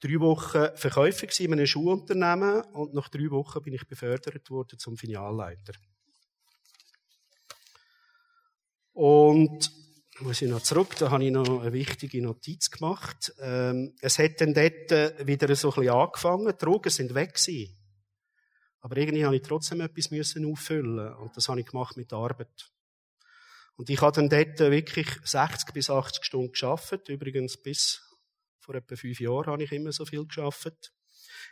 drei Wochen Verkäufer in einem Schuhunternehmen und nach drei Wochen bin ich befördert worden zum Filialleiter. Und muss ich noch zurück, da habe ich noch eine wichtige Notiz gemacht. Ähm, es hat dann dort äh, wieder so ein bisschen angefangen, die Drogen sind weg gewesen. Aber irgendwie habe ich trotzdem etwas müssen auffüllen und das habe ich gemacht mit Arbeit. Und ich habe dann dort wirklich 60 bis 80 Stunden geschafft. Übrigens bis vor etwa fünf Jahren habe ich immer so viel geschafft.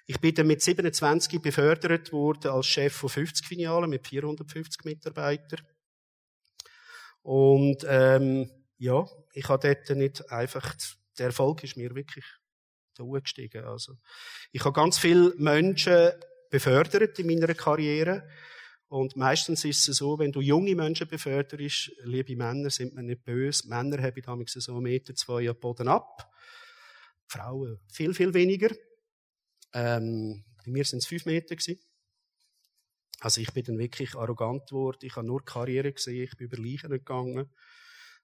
Ich bin dann mit 27 befördert worden als Chef von 50 Filialen mit 450 Mitarbeitern. Und ähm, ja, ich habe dort nicht einfach, der Erfolg ist mir wirklich da gestiegen. Also, ich habe ganz viele Menschen befördert in meiner Karriere. Und meistens ist es so, wenn du junge Menschen beförderst, liebe Männer, sind wir nicht böse. Männer haben damals so einen Meter, zwei am Boden ab. Frauen viel, viel weniger. Ähm, bei mir sind es fünf Meter gewesen. Also ich bin dann wirklich arrogant geworden. Ich habe nur Karriere gesehen. Ich bin über Leichen gegangen.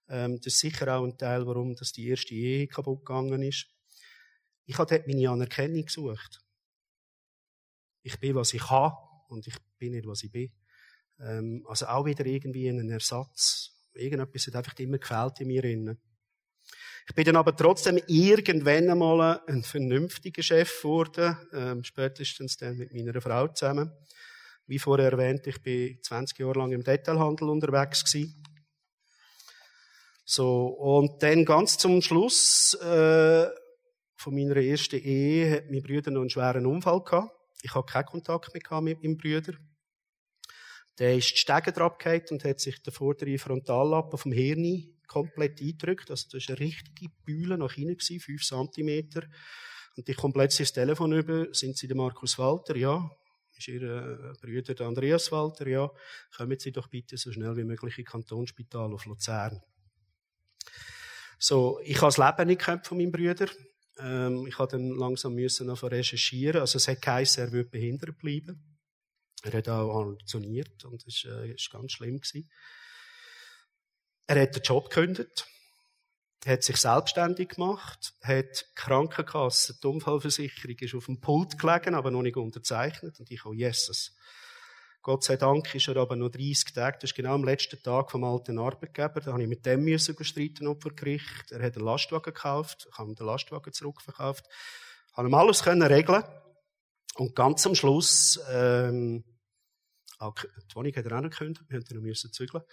Ähm, das ist sicher auch ein Teil, warum das die erste Ehe kaputt gegangen ist. Ich habe dort meine Anerkennung gesucht. Ich bin, was ich habe und ich bin nicht, was ich bin. Ähm, also auch wieder irgendwie ein Ersatz. Irgendetwas hat einfach immer gefällt in mir. Innen. Ich bin dann aber trotzdem irgendwann einmal ein vernünftiger Chef geworden, ähm, spätestens dann mit meiner Frau zusammen. Wie vorher erwähnt, ich bin 20 Jahre lang im Detailhandel unterwegs gewesen. So, und dann ganz zum Schluss äh, von meiner ersten Ehe hat mein Bruder noch einen schweren Unfall gehabt. Ich hatte keinen Kontakt mehr mit meinem Bruder. Der ist die Stege abgefallen und hat sich der vordere Frontallappen vom Hirn komplett eingedrückt. Also das war eine richtige Bühle nach hinten, fünf Zentimeter. Und ich komme plötzlich das Telefon über. Sind Sie der Markus Walter? Ja. Ist Ihr äh, Bruder der Andreas Walter? Ja. Kommen Sie doch bitte so schnell wie möglich ins Kantonsspital auf Luzern. So, ich habe das Leben nicht gehabt von meinem Bruder. Ähm, ich musste dann langsam müssen recherchieren. Also es hat geheißen, er würde behindert bleiben. Er hat auch halluziniert und das war äh, ganz schlimm. Gewesen. Er hat den Job gekündigt, hat sich selbstständig gemacht, hat die Krankenkasse, die Unfallversicherung ist auf dem Pult gelegen, aber noch nicht unterzeichnet. Und ich auch, Jesus. Gott sei Dank ist er aber noch 30 Tage, das ist genau am letzten Tag vom alten Arbeitgeber, da habe ich mit dem müssen überstreiten vor Gericht. Er hat einen Lastwagen gekauft, ich habe den Lastwagen zurückverkauft, habe ihm alles können regeln und ganz am Schluss, ähm, die Wohnung hat er auch noch gekündigt, wir mussten noch müssen zügeln.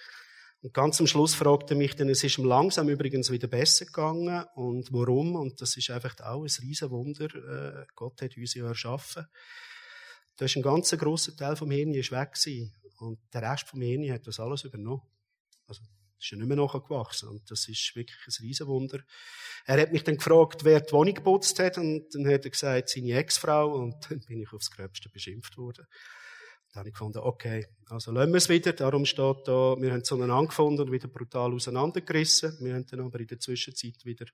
Und ganz am Schluss fragte er mich dann, es ist ihm langsam übrigens wieder besser gegangen. Und warum? Und das ist einfach auch ein Riesenwunder. Äh, Gott hat uns ja erschaffen. Da ist ein ganz grosser Teil vom Hirn ist weg gewesen. Und der Rest vom Hirn hat das alles übernommen. Also, ist ja nicht mehr nachgewachsen. Und das ist wirklich ein Riesenwunder. Er hat mich dann gefragt, wer die Wohnung geputzt hat. Und dann hat er gesagt, seine Ex-Frau. Und dann bin ich aufs Gröbste beschimpft worden. Dann habe ich gefunden, okay, also lassen wir es wieder. Darum steht da, wir haben zueinander gefunden und wieder brutal auseinandergerissen. Wir haben dann aber in der Zwischenzeit wieder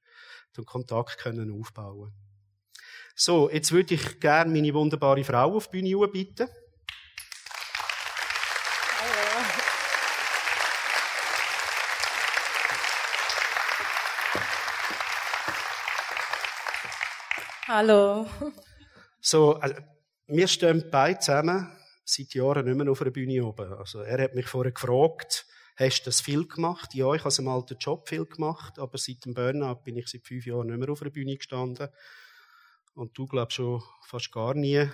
den Kontakt können aufbauen So, jetzt würde ich gerne meine wunderbare Frau auf die Bühne bitten. Hallo. So, also, wir stehen beide zusammen seit Jahren nicht mehr auf einer Bühne oben. Also er hat mich vorher gefragt, hast du das viel gemacht? Ja, ich habe im alten Job viel gemacht, aber seit dem Burnout bin ich seit fünf Jahren nicht mehr auf einer Bühne gestanden. Und du glaubst schon fast gar nie. Nein,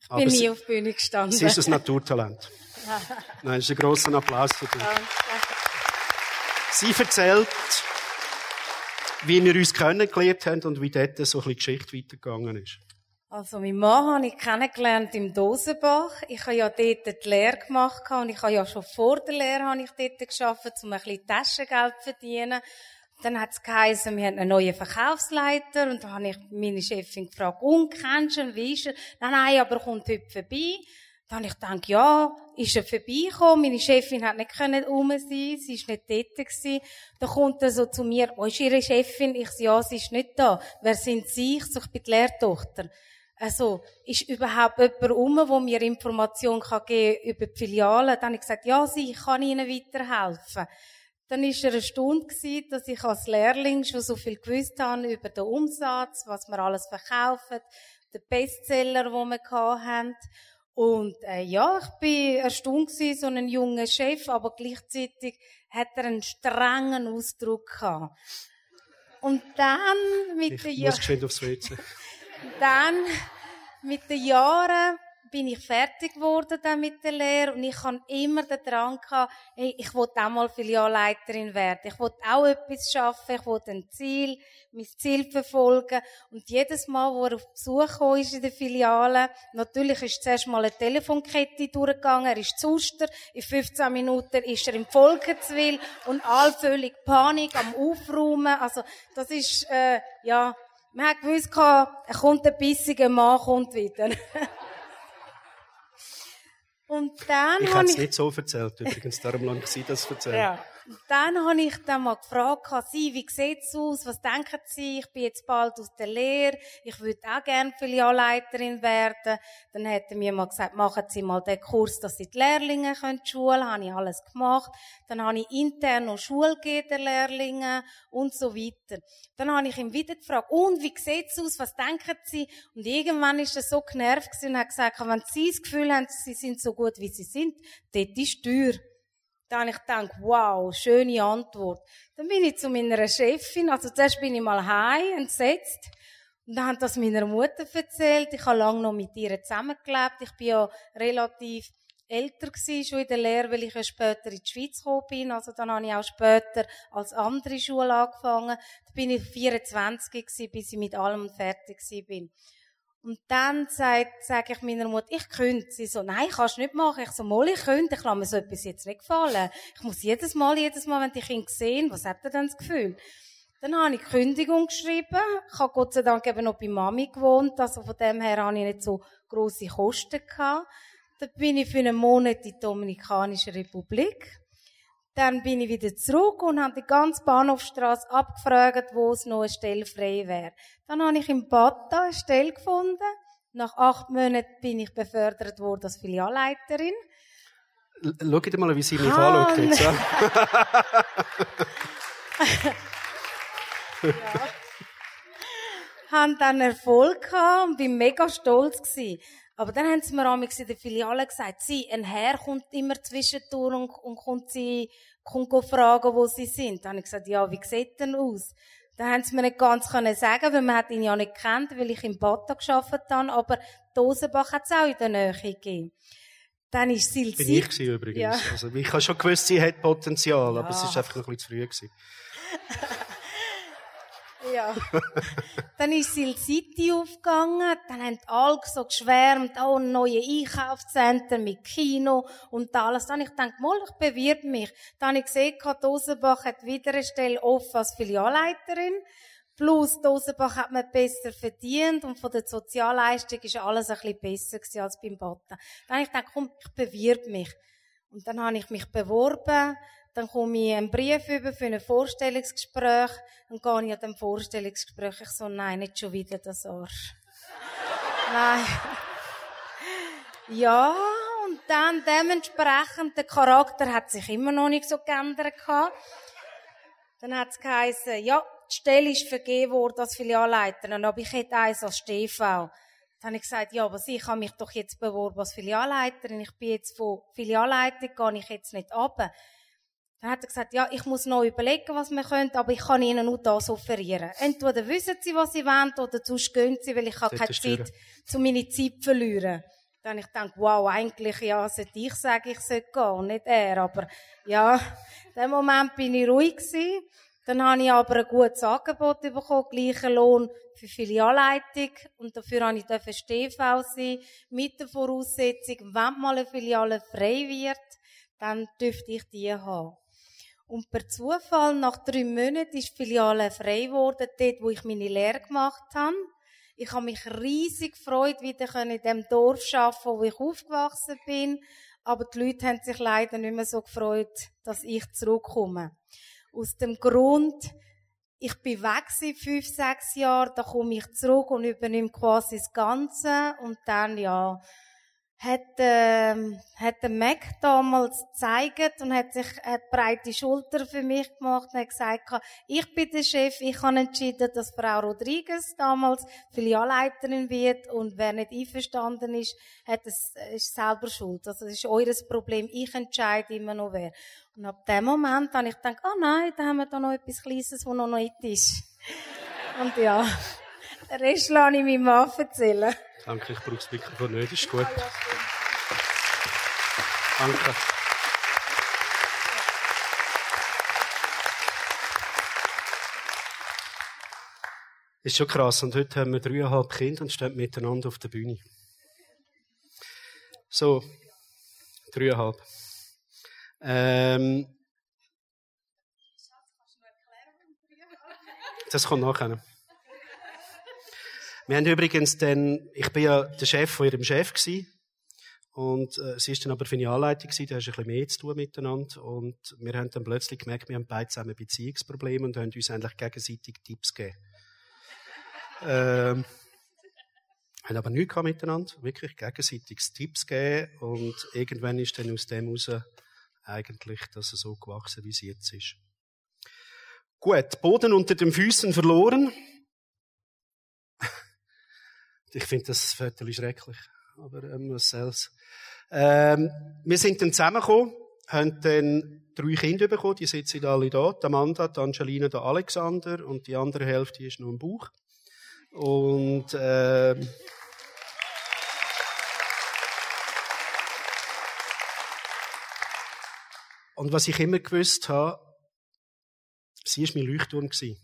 ich bin nie auf der Bühne gestanden. Sie ist ein Naturtalent. Nein, das ist ein grosser Applaus für dich. Sie erzählt, wie wir uns kennengelernt haben und wie dort so ein bisschen Geschichte weitergegangen ist. Also, mein Mann habe ich kennengelernt im Dosenbach. Ich habe ja dort die Lehre gemacht und ich habe ja schon vor der Lehre habe ich dort geschafft, um ein bisschen Taschengeld zu verdienen. Dann hat es geheißen, wir haben einen neuen Verkaufsleiter und da habe ich meine Chefin gefragt, und kennst du ihn, wie ist er? Nein, nein, aber er kommt heute vorbei. Dann habe ich gedacht, ja, ist er vorbeigekommen? Meine Chefin hat nicht können rum sein, sie ist nicht dort gewesen. Dann kommt er so zu mir, wo ist Ihre Chefin? Ich sage, ja, sie ist nicht da. Wer sind Sie? Ich sage, ich bin die Lehrtochter. Also, ist überhaupt jemand um, der mir Informationen kann geben über die Filialen? Dann habe ich gesagt, ja, sie, ich kann Ihnen weiterhelfen. Dann war er erstaunt gewesen, dass ich als Lehrling schon so viel gewusst habe über den Umsatz, was wir alles verkaufen, den Bestseller, den wir hatten. Und äh, ja, ich bin erstaunt gewesen, so ein junger Chef, aber gleichzeitig hat er einen strengen Ausdruck gehabt. Und dann mit der Jahren... aufs WC. dann mit den Jahren bin ich fertig geworden dann mit der Lehre und ich habe immer den Drang gehabt, hey, ich wollte auch mal Filialleiterin werden. Ich wollte auch etwas schaffen, ich wollte ein Ziel, mein Ziel verfolgen. Und jedes Mal, wo er auf Besuch kam ist in der Filiale, natürlich ist zuerst mal eine Telefonkette durchgegangen, er ist zu Uster, in 15 Minuten ist er im Volkenswil und all völlig Panik am Aufräumen. Also, das ist, äh, ja, man hat gewusst, er kommt ein bissiger Mann, kommt wieder. Und dann ich habe es nicht so erzählt, übrigens, darum lasse ich Sie das erzählen. Ja. Und dann habe ich dann mal gefragt, sie, wie sieht's aus? Was denken Sie? Ich bin jetzt bald aus der Lehre. Ich würde auch gerne Filialleiterin werden. Dann hätte mir mal gesagt, machen Sie mal den Kurs, dass Sie die Lehrlinge können schulen. Habe ich alles gemacht. Dann habe ich intern noch Schule gegeben, den Lehrlingen und so weiter. Dann habe ich ihn wieder gefragt, und wie sieht's aus? Was denken Sie? Und irgendwann ist er so genervt und hat gesagt, wenn Sie das Gefühl haben, Sie sind so gut, wie Sie sind, dort ist die Tür. Da habe ich gedacht, wow, schöne Antwort. Dann bin ich zu meiner Chefin, also zuerst bin ich mal heim, entsetzt. Und dann haben das meiner Mutter erzählt. Ich habe lange noch mit ihr zusammengelebt. Ich bin ja relativ älter gewesen, schon in der Lehre, weil ich ja später in die Schweiz gekommen bin. Also dann habe ich auch später als andere Schule angefangen. Da bin ich 24 gewesen, bis ich mit allem fertig bin. Und dann sage sag ich meiner Mutter, ich könnte. Sie so, nein, kannst nicht machen. Ich so, mal, ich könnte. Ich lasse mir so etwas jetzt nicht gefallen. Ich muss jedes Mal, jedes Mal, wenn die Kinder sehen, was habt ihr denn das Gefühl? Dann habe ich Kündigung geschrieben. Ich habe Gott sei Dank eben noch bei Mami gewohnt. Also von dem her habe ich nicht so grosse Kosten gehabt. Dann bin ich für einen Monat in die Dominikanische Republik. Dann bin ich wieder zurück und habe die ganze Bahnhofstrasse abgefragt, wo es noch eine Stelle frei wäre. Dann habe ich im Bata eine Stelle gefunden. Nach acht Monaten bin ich befördert worden als Filialleiterin. Schau dir mal, wie sie mich anschaut jetzt. Ja. ja. Haben dann Erfolg gehabt und bin mega stolz gewesen. Aber dann haben sie mir amigs in der Filiale gesagt, sie, ein Herr kommt immer zwischendurch und, und kommt sie, kommt fragen, wo sie sind. Dann habe ich gesagt, ja, wie sieht denn aus? Dann haben sie mir nicht ganz können sagen, weil man hat ihn ja nicht kennt, weil ich im Bata gearbeitet habe, aber Dosenbach hat es auch in der Nähe gegeben. Dann ist Silzit. Bin ich gewesen, übrigens. Ja. Also, ich habe schon gewusst, sie hat Potenzial, ja. aber es ist einfach noch ein bisschen zu früh gewesen. Ja. dann ist Sil City aufgegangen, dann haben alle so geschwärmt, oh, ein neues Einkaufszentrum mit Kino und alles. Dann ich gedacht, mal, ich bewirb mich. Dann habe ich gesehen, Dosenbach hat wieder eine Stelle offen als Filialleiterin. Plus, Dosenbach hat man besser verdient und von der Sozialleistung ist alles ein bisschen besser gewesen als beim Batten. Dann habe ich gedacht, komm, ich bewirb mich. Und dann habe ich mich beworben dann komme ich einen Brief über für ein Vorstellungsgespräch. und gehe ich an dem Vorstellungsgespräch. Ich so, nein, nicht schon wieder das Arsch. nein. ja, und dann dementsprechend, der Charakter hat sich immer noch nicht so geändert gehabt. Dann hat es geheißen, ja, die Stelle ist vergeben worden als Filialleiterin, aber ich hätte eins als TV. Dann habe ich gesagt, ja, aber ich habe mich doch jetzt beworben als Filialleiterin. Ich bin jetzt von Filialleitung, gehe ich jetzt nicht runter. Dann hat er gesagt, ja, ich muss noch überlegen, was wir können, aber ich kann ihnen nur das offerieren. Entweder wissen sie, was sie wollen, oder sonst gehen sie, weil ich habe keine Zeit, zu meine Zeit verlieren. Dann ich gedacht, wow, eigentlich, ja, sollte ich sagen, ich sollte gehen, nicht er. Aber, ja, in dem Moment bin ich ruhig gewesen. Dann habe ich aber ein gutes Angebot bekommen, gleichen Lohn für Filialleitung. Und dafür habe ich dürfen STV sein, mit der Voraussetzung, wenn mal eine Filiale frei wird, dann dürfte ich die haben. Und per Zufall, nach drei Monaten, ist die Filiale frei geworden, dort, wo ich meine Lehre gemacht habe. Ich habe mich riesig gefreut, wieder in dem Dorf arbeiten, wo ich aufgewachsen bin. Aber die Leute haben sich leider nicht mehr so gefreut, dass ich zurückkomme. Aus dem Grund, ich bin weg seit fünf, sechs Jahren, da komme ich zurück und übernehme quasi das Ganze. Und dann, ja, hat, äh, hat der Mac damals gezeigt und hat sich hat breite Schulter für mich gemacht und hat gesagt, ich bin der Chef, ich habe entschieden, dass Frau Rodriguez damals Filialleiterin wird und wer nicht einverstanden ist, hat es, ist selber schuld. Also das ist eures Problem, ich entscheide immer noch wer. Und ab dem Moment habe ich gedacht, oh nein, da haben wir da noch etwas Kleines, das noch nicht ist. und ja, den Rest lasse ich meinem Mann erzählen. Danke, ich brauche das Mikrofon nicht, ist gut. Danke. Ist schon krass. Und heute haben wir dreieinhalb Kinder und stehen miteinander auf der Bühne. So, dreieinhalb. Ähm, das kommt nachher. Wir haben übrigens dann, ich bin ja der Chef von ihrem Chef gewesen. Und äh, sie ist dann aber für eine Anleitung gewesen, da hast ein bisschen mehr zu tun miteinander. Und wir haben dann plötzlich gemerkt, wir haben beide zusammen Beziehungsprobleme und haben uns eigentlich gegenseitig Tipps gegeben. ähm, haben aber nichts miteinander, wirklich gegenseitig Tipps gegeben. Und irgendwann ist dann aus dem heraus eigentlich das so gewachsen, wie es jetzt ist. Gut, Boden unter den Füßen verloren. ich finde das völlig schrecklich aber ähm, was soll's. Ähm, wir sind dann zusammengekommen, haben dann drei Kinder bekommen, die sitzen alle da, Amanda, die Angelina, der Alexander und die andere Hälfte ist noch im Bauch. Und ähm, und was ich immer gewusst habe, sie war mein Leuchtturm gewesen.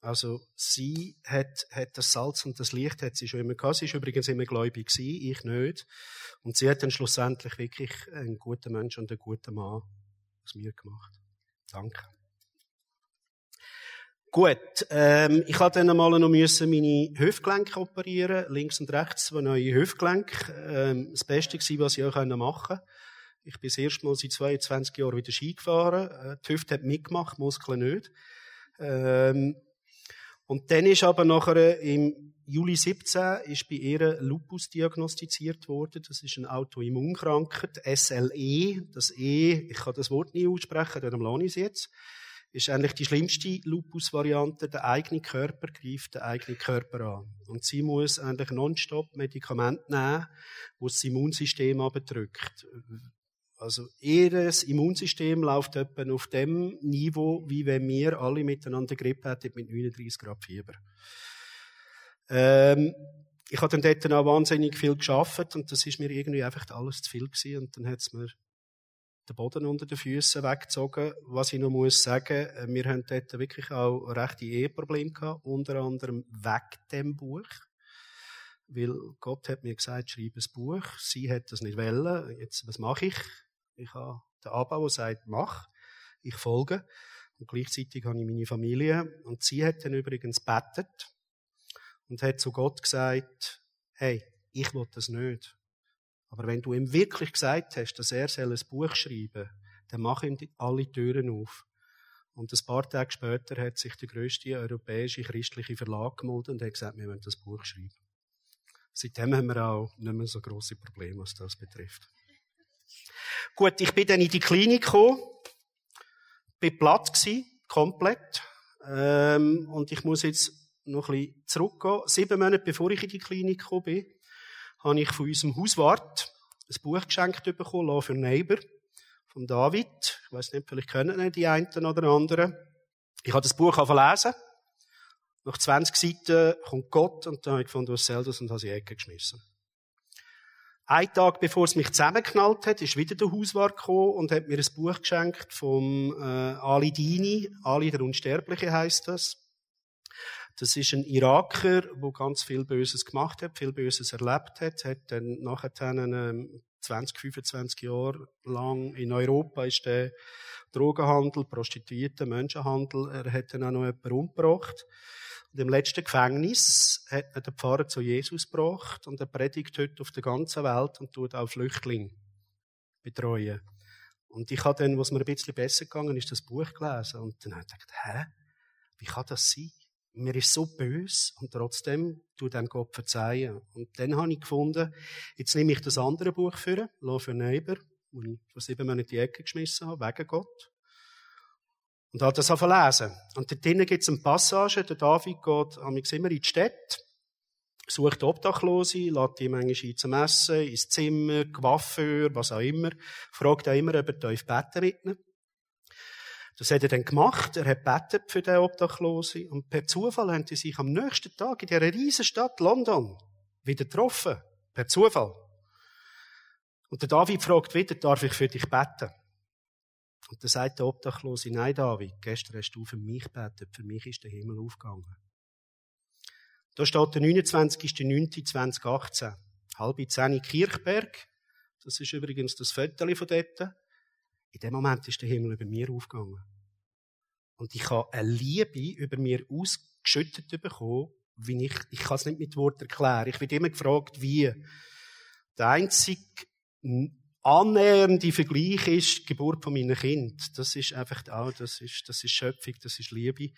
Also sie hat, hat das Salz und das Licht hat sie schon immer gehabt. Sie ist übrigens immer gläubig gewesen, ich nicht. Und sie hat dann schlussendlich wirklich einen guten Mensch und einen guten Mann aus mir gemacht. Danke. Gut, ähm, ich hatte dann einmal noch müssen meine Hüftgelenke operieren, links und rechts zwei neue Hüftgelenke. Ähm, das Beste war, was ich auch machen konnte. Ich bin das erste Mal seit 22 Jahren wieder Ski gefahren. Äh, die Hüfte hat mitgemacht, Muskeln nicht. Ähm, und dann ist aber nachher im Juli 17 ist bei ihr Lupus diagnostiziert worden. Das ist eine Autoimmunkrankheit, SLE. Das E, ich kann das Wort nie aussprechen, darum lohne ich es jetzt. Ist eigentlich die schlimmste Lupus-Variante. Der eigene Körper greift den eigenen Körper an. Und sie muss eigentlich nonstop Medikamente nehmen, wo das Immunsystem abdrückt. Also ihr Immunsystem läuft etwa auf dem Niveau, wie wenn wir alle miteinander Grippe hätten mit 39 Grad Fieber. Ähm, ich habe dann dort auch wahnsinnig viel geschafft und das ist mir irgendwie einfach alles zu viel gewesen und dann hat es mir den Boden unter den Füßen weggezogen. Was ich noch muss sagen, äh, wir haben dort wirklich auch rechte Eheprobleme gehabt, unter anderem weg dem Buch. Weil Gott hat mir gesagt, schreib ein Buch. Sie hat das nicht wollen. Jetzt, was mache ich? Ich habe den Abbau, der sagt, mach. Ich folge. Und gleichzeitig habe ich meine Familie. Und sie hat dann übrigens bettet und hat zu Gott gesagt, hey, ich will das nicht. Aber wenn du ihm wirklich gesagt hast, dass er ein Buch schreiben soll, dann mach ihm alle Türen auf. Und ein paar Tage später hat sich der grösste europäische christliche Verlag gemeldet und hat gesagt, wir wollen das Buch schreiben. Seitdem haben wir auch nicht mehr so große Probleme, was das betrifft. Gut, ich bin dann in die Klinik gekommen, bin platt gewesen, komplett, ähm, und ich muss jetzt noch ein bisschen zurückgehen. Sieben Monate bevor ich in die Klinik gekommen bin, habe ich von unserem Hauswart ein Buch geschenkt bekommen, Law für Neighbor, von David. Ich weiß nicht, vielleicht kennen die einen oder anderen. Ich habe das Buch lesen. Nach 20 Seiten kommt Gott und dann habe ich gefunden, was soll das und habe sie in die Ecke geschmissen. Ein Tag bevor es mich zusammengeknallt hat, ist wieder der Hauswart gekommen und hat mir ein Buch geschenkt vom äh, Ali Dini. Ali der Unsterbliche heißt das. Das ist ein Iraker, der ganz viel Böses gemacht hat, viel Böses erlebt hat, hat dann nachher ähm, 20, 25 Jahre lang in Europa ist der Drogenhandel, Prostituierte, Menschenhandel, er hat dann auch noch jemanden umgebracht. Und im letzten Gefängnis hat er den Pfarrer zu Jesus gebracht und er predigt heute auf der ganzen Welt und tut auch Flüchtlinge betreuen. Und ich habe dann, was mir ein bisschen besser gegangen ist, das Buch gelesen. Und dann habe ich gedacht, hä? Wie kann das sein? Mir ist so böse und trotzdem tut dem Gott verzeihen. Und dann habe ich gefunden, jetzt nehme ich das andere Buch für, Law for Neighbor, wo ich vor sieben Monaten in die Ecke geschmissen habe, wegen Gott. Und hat das lesen. Und dort drinnen gibt es eine Passage, der David geht immer in die Stadt, sucht Obdachlose, lädt die manchmal ein zum Essen, ins Zimmer, Coiffeur, was auch immer, fragt auch immer, ob er beten mit. Das hat er dann gemacht. Er hat betet für den Obdachlose. Und per Zufall haben sie sich am nächsten Tag in dieser riesen Stadt London wieder getroffen. Per Zufall. Und der David fragt wieder, darf ich für dich beten? Und dann sagt der Obdachlose, nein, David, gestern hast du für mich gebetet, für mich ist der Himmel aufgegangen. Da steht der 29.09.2018, halb zehn Kirchberg. Das ist übrigens das Viertel von dort. In dem Moment ist der Himmel über mir aufgegangen. Und ich habe eine Liebe über mir ausgeschüttet bekommen, wie ich, ich kann es nicht mit Worten erklären. Ich werde immer gefragt, wie. Der einzige annähernde Vergleich ist die Geburt von meinem Kind. Das ist einfach auch, das ist, das ist Schöpfung, das ist Liebe.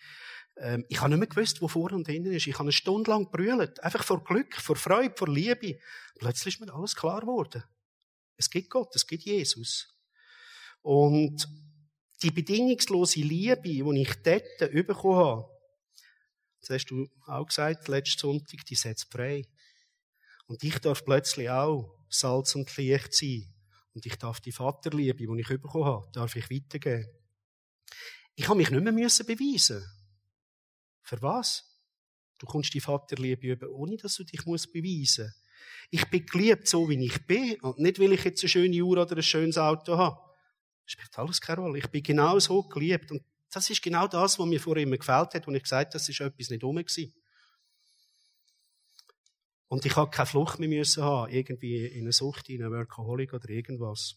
Ähm, ich habe nicht mehr gewusst, wo vor und hinten ist. Ich habe eine Stunde lang brüllt. Einfach vor Glück, vor Freude, vor Liebe. Plötzlich ist mir alles klar geworden. Es gibt Gott, es gibt Jesus. Und die bedingungslose Liebe, die ich dort bekommen habe, das hast du auch gesagt, letzten Sonntag, die setzt frei. Und ich darf plötzlich auch Salz und Licht sein. Und ich darf die Vaterliebe, die ich bekommen habe, darf ich weitergeben. Ich habe mich nicht mehr müssen beweisen. Für was? Du kommst die Vaterliebe über, ohne dass du dich musst beweisen musst. Ich bin geliebt, so wie ich bin, und nicht, weil ich jetzt eine schöne Uhr oder ein schönes Auto habe. Das spielt alles keine Rolle. Ich bin genau so geliebt. Und das ist genau das, was mir vorher immer gefällt hat, und ich gesagt habe, das ist etwas nicht rum gewesen. Und ich habe keine Flucht mehr müssen haben, irgendwie in eine Sucht, in eine Workaholic oder irgendwas.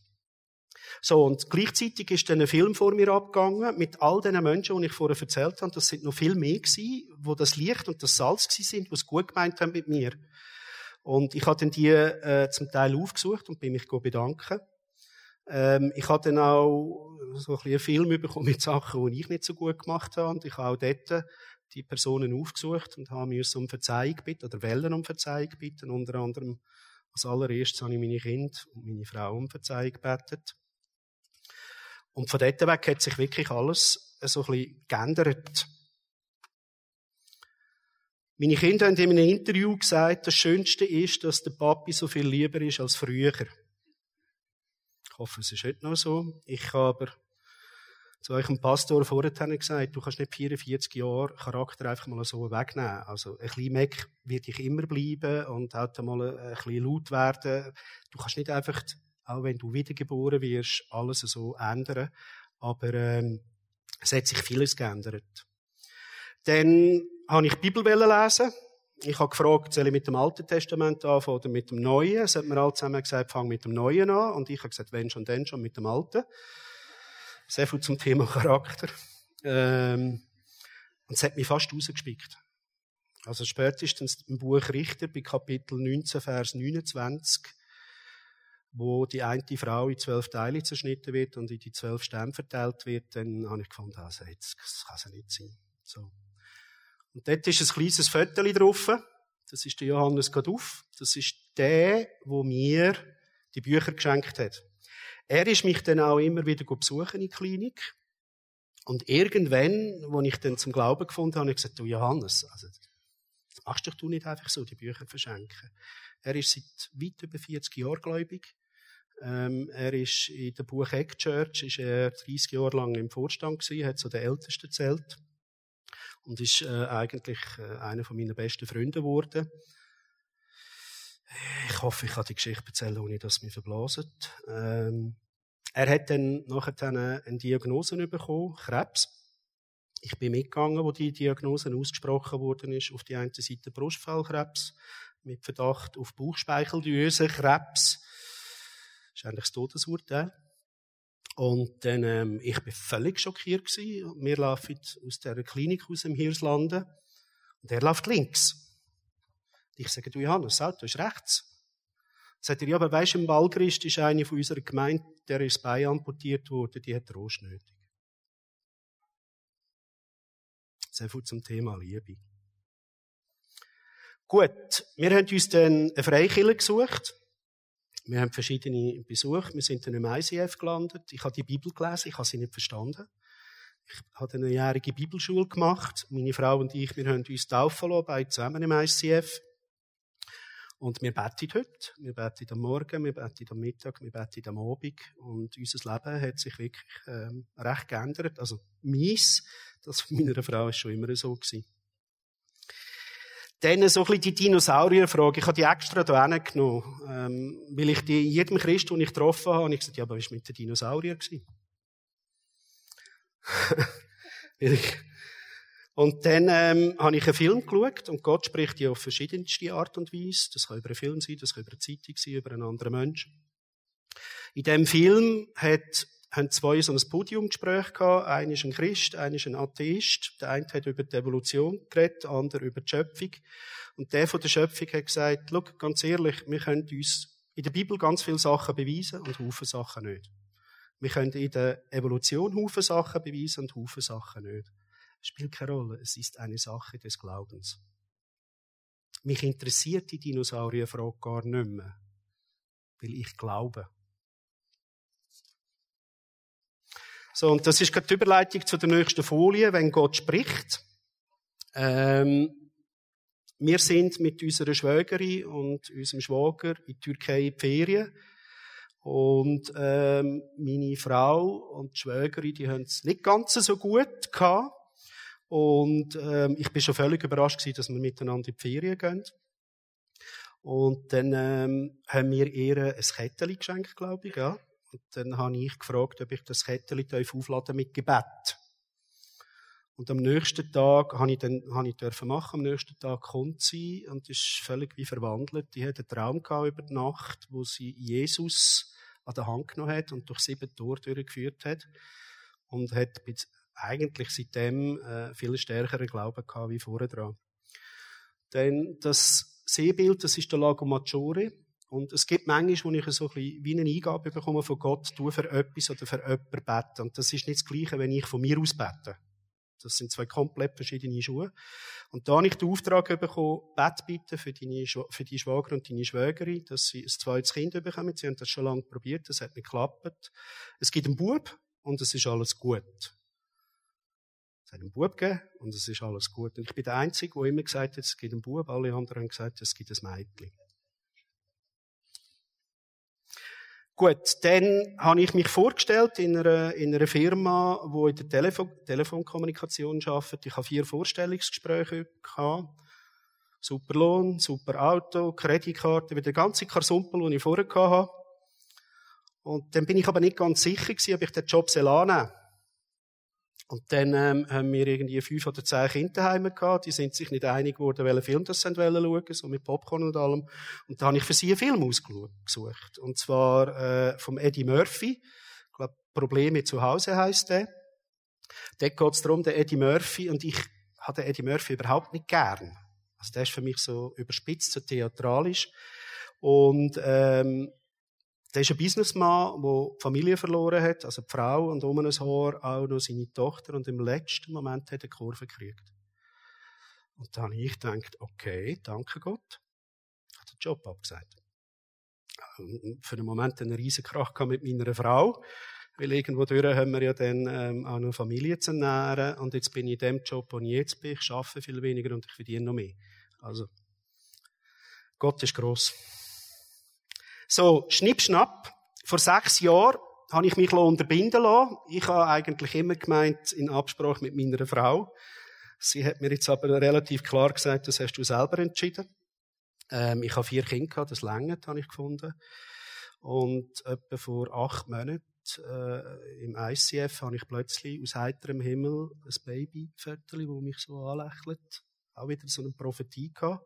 So, und gleichzeitig ist dann ein Film vor mir abgegangen, mit all den Menschen, die ich vorher erzählt habe. Das sind noch viel mehr gewesen, wo das Licht und das Salz gewesen sind, die es gut gemeint haben mit mir. Und ich habe dann die äh, zum Teil aufgesucht und bin mich bedanken. Ähm, ich habe dann auch so ein bisschen einen Film bekommen mit Sachen, die ich nicht so gut gemacht habe. Und ich habe auch dort die Personen aufgesucht und habe mich um Verzeihung bitten oder Wellen um Verzeihung bitten. Unter anderem als allererstes habe ich meine Kinder und meine Frau um Verzeihung gebeten. Und von dort weg hat sich wirklich alles so ein bisschen geändert. Meine Kinder haben in einem Interview gesagt, das Schönste ist, dass der Papi so viel lieber ist als früher. Ich hoffe, es ist heute noch so. Ich habe aber zu eurem Pastor vorher gesagt, du kannst nicht 44 Jahre Charakter einfach mal so wegnehmen. Also ein bisschen Meck wird ich immer bleiben und auch mal ein bisschen laut werden. Du kannst nicht einfach, auch wenn du wiedergeboren wirst, alles so ändern. Aber ähm, es hat sich vieles geändert. Dann habe ich die Bibel lesen. Ich habe gefragt, soll ich mit dem Alten Testament anfangen oder mit dem Neuen? Es hat mir alle zusammen gesagt, fang mit dem Neuen an. Und ich habe gesagt, wenn schon, dann schon mit dem Alten. Sehr viel zum Thema Charakter. Ähm, und es hat mich fast rausgespickt. Also spätestens im Buch Richter bei Kapitel 19, Vers 29, wo die eine Frau in zwölf Teile zerschnitten wird und in die zwölf Stämme verteilt wird, dann habe ich gefunden, also jetzt, das kann es nicht sein. So. Und dort ist ein kleines Viertel drauf. Das ist der Johannes Gaduff. Das ist der, wo mir die Bücher geschenkt hat. Er ist mich dann auch immer wieder besuchen in die Klinik. Und irgendwann, wo ich dann zum Glauben gefunden habe, habe ich gesagt, du Johannes, also, das machst doch du nicht einfach so, die Bücher verschenken. Er ist seit weit über 40 Jahren gläubig. Ähm, er ist in der Buch Egg Church, ist er 30 Jahre lang im Vorstand gewesen, hat so der Älteste zählt. Und ist äh, eigentlich äh, einer von meinen besten Freunde geworden. Ich hoffe, ich kann die Geschichte erzählen, ohne dass es mich verblaset. Ähm, er hat dann nachher eine, Diagnose bekommen, Krebs. Ich bin mitgegangen, wo die Diagnose ausgesprochen worden ist. Auf die eine Seite Brustfellkrebs mit Verdacht auf Bauchspeicheldrüsenkrebs. Das ist eigentlich das Todesurteil. Und dann, ähm, ich bin völlig schockiert gewesen. Wir laufen aus der Klinik aus dem Hirslanden. Und er läuft links. Ich sage, du Johannes, Auto ist rechts. Sagt er, ja, aber weisst du, im Balgrist ist eine von unserer Gemeinde, der ist Bein amputiert worden, die hat Trost nötig. Sehr viel zum Thema Liebe. Gut, wir haben uns dann eine Freikille gesucht. Wir haben verschiedene besucht. Wir sind dann im ICF gelandet. Ich habe die Bibel gelesen, ich habe sie nicht verstanden. Ich habe eine jährige Bibelschule gemacht. Meine Frau und ich, wir haben uns taufen lassen, beide zusammen im ICF. Und wir beten heute. Wir beten am Morgen, wir beten am Mittag, wir beten am Abend. Und unser Leben hat sich wirklich ähm, recht geändert. Also meins, das von meiner Frau ist schon immer so gewesen. Dann so ein bisschen die Dinosaurierfrage. Ich habe die extra hier hingenommen. Ähm, weil ich die, jedem Christ, den ich getroffen habe, habe ich gesagt, ja, aber was war mit den Dinosauriern? ich, und dann ähm, habe ich einen Film geschaut und Gott spricht ja auf verschiedenste Art und Weise. Das kann über einen Film sein, das kann über eine Zeitung sein, über einen anderen Menschen. In dem Film hat, haben zwei so ein Podiumgespräch gehabt. Einer ist ein Christ, einer ist ein Atheist. Der eine hat über die Evolution geredet, der andere über die Schöpfung. Und der von der Schöpfung hat gesagt, Schau, ganz ehrlich, wir können uns in der Bibel ganz viele Sachen beweisen und Haufen Sachen nicht. Wir können in der Evolution Haufen Sachen beweisen und Haufen Sachen nicht. Spielt keine Rolle. Es ist eine Sache des Glaubens. Mich interessiert die Dinosaurierfrage gar nicht mehr, weil ich glaube. So, und das ist gerade die Überleitung zu der nächsten Folie, wenn Gott spricht. Ähm, wir sind mit unserer Schwägerin und unserem Schwager in die Türkei in die Ferien. Und ähm, meine Frau und die Schwägerin, die haben es nicht ganz so gut gehabt. Und ähm, ich bin schon völlig überrascht gewesen, dass wir miteinander in die Ferien gehen. Und dann ähm, haben wir ihr ein Kettchen geschenkt, glaube ich. Ja. Und dann habe ich gefragt, ob ich das Kettchen aufladen mit Gebet. Und am nächsten Tag habe ich dann, habe ich dürfen machen. Am nächsten Tag kommt sie und ist völlig wie verwandelt. Die hat einen Traum gehabt über die Nacht, wo sie Jesus an der Hand genommen hat und durch sieben Tore durchgeführt hat. Und hat eigentlich seitdem äh, viel stärkeren Glauben gehabt wie vorher dran. Denn das Seebild, das ist der Lago Maggiore. Und es gibt manchmal, wo ich so ein wie eine Eingabe bekomme von Gott, du für etwas oder für jemanden beten. Und das ist nicht das Gleiche, wenn ich von mir aus bete. Das sind zwei komplett verschiedene Schuhe. Und da habe ich den Auftrag bekommen, Bett bitte für deine, für die Schwager und deine Schwägerin, dass sie ein zweites Kind bekommen. Sie haben das schon lange probiert, das hat nicht geklappt. Es gibt einen Bub und es ist alles gut. Es hat einen Bub gegeben und es ist alles gut. Und ich bin der Einzige, der immer gesagt hat, es gibt einen Bub. Alle anderen haben gesagt, es gibt ein Mädchen. Gut, dann habe ich mich vorgestellt in einer, in einer Firma, die in der Telefon Telefonkommunikation arbeitet. Ich habe vier Vorstellungsgespräche gehabt. Super Lohn, super Auto, Kreditkarte, wieder der ganze Karsumpel, den ich vorher hatte. Und dann bin ich aber nicht ganz sicher gewesen, ob ich den Job annehmen soll. Und dann ähm, haben wir irgendwie fünf oder zehn Kinder daheim gehabt. Die sind sich nicht einig geworden, welchen Film das sie schauen wollen, so mit Popcorn und allem. Und da habe ich für sie einen Film ausgesucht. Und zwar äh, vom Eddie Murphy. Ich glaube, Probleme zu Hause heißt der. Dort geht es darum, der Eddie Murphy. Und ich hatte Eddie Murphy überhaupt nicht gern. Also der ist für mich so überspitzt, so theatralisch. Und ähm, der ist ein Businessman, der die Familie verloren hat, also die Frau und um ein Haar auch noch seine Tochter und im letzten Moment hat er die Kurve gekriegt. Und dann habe ich gedacht, okay, danke Gott, hat den Job abgesagt. Für einen Moment einen riesen Krach mit meiner Frau, weil irgendwo durch haben wir ja dann ähm, auch noch Familie zu ernähren und jetzt bin ich in dem Job, wo ich jetzt bin, ich arbeite viel weniger und ich verdiene noch mehr. Also, Gott ist gross. So, schnipp, schnapp. Vor sechs Jahren habe ich mich unterbinden lassen. Ich habe eigentlich immer gemeint, in Absprache mit meiner Frau. Sie hat mir jetzt aber relativ klar gesagt, das hast du selber entschieden. Ähm, ich habe vier Kinder gehabt, das längert, habe ich gefunden. Und etwa vor acht Monaten äh, im ICF habe ich plötzlich aus heiterem Himmel ein Babyviertel, das mich so anlächelt. Auch wieder so eine Prophetie gehabt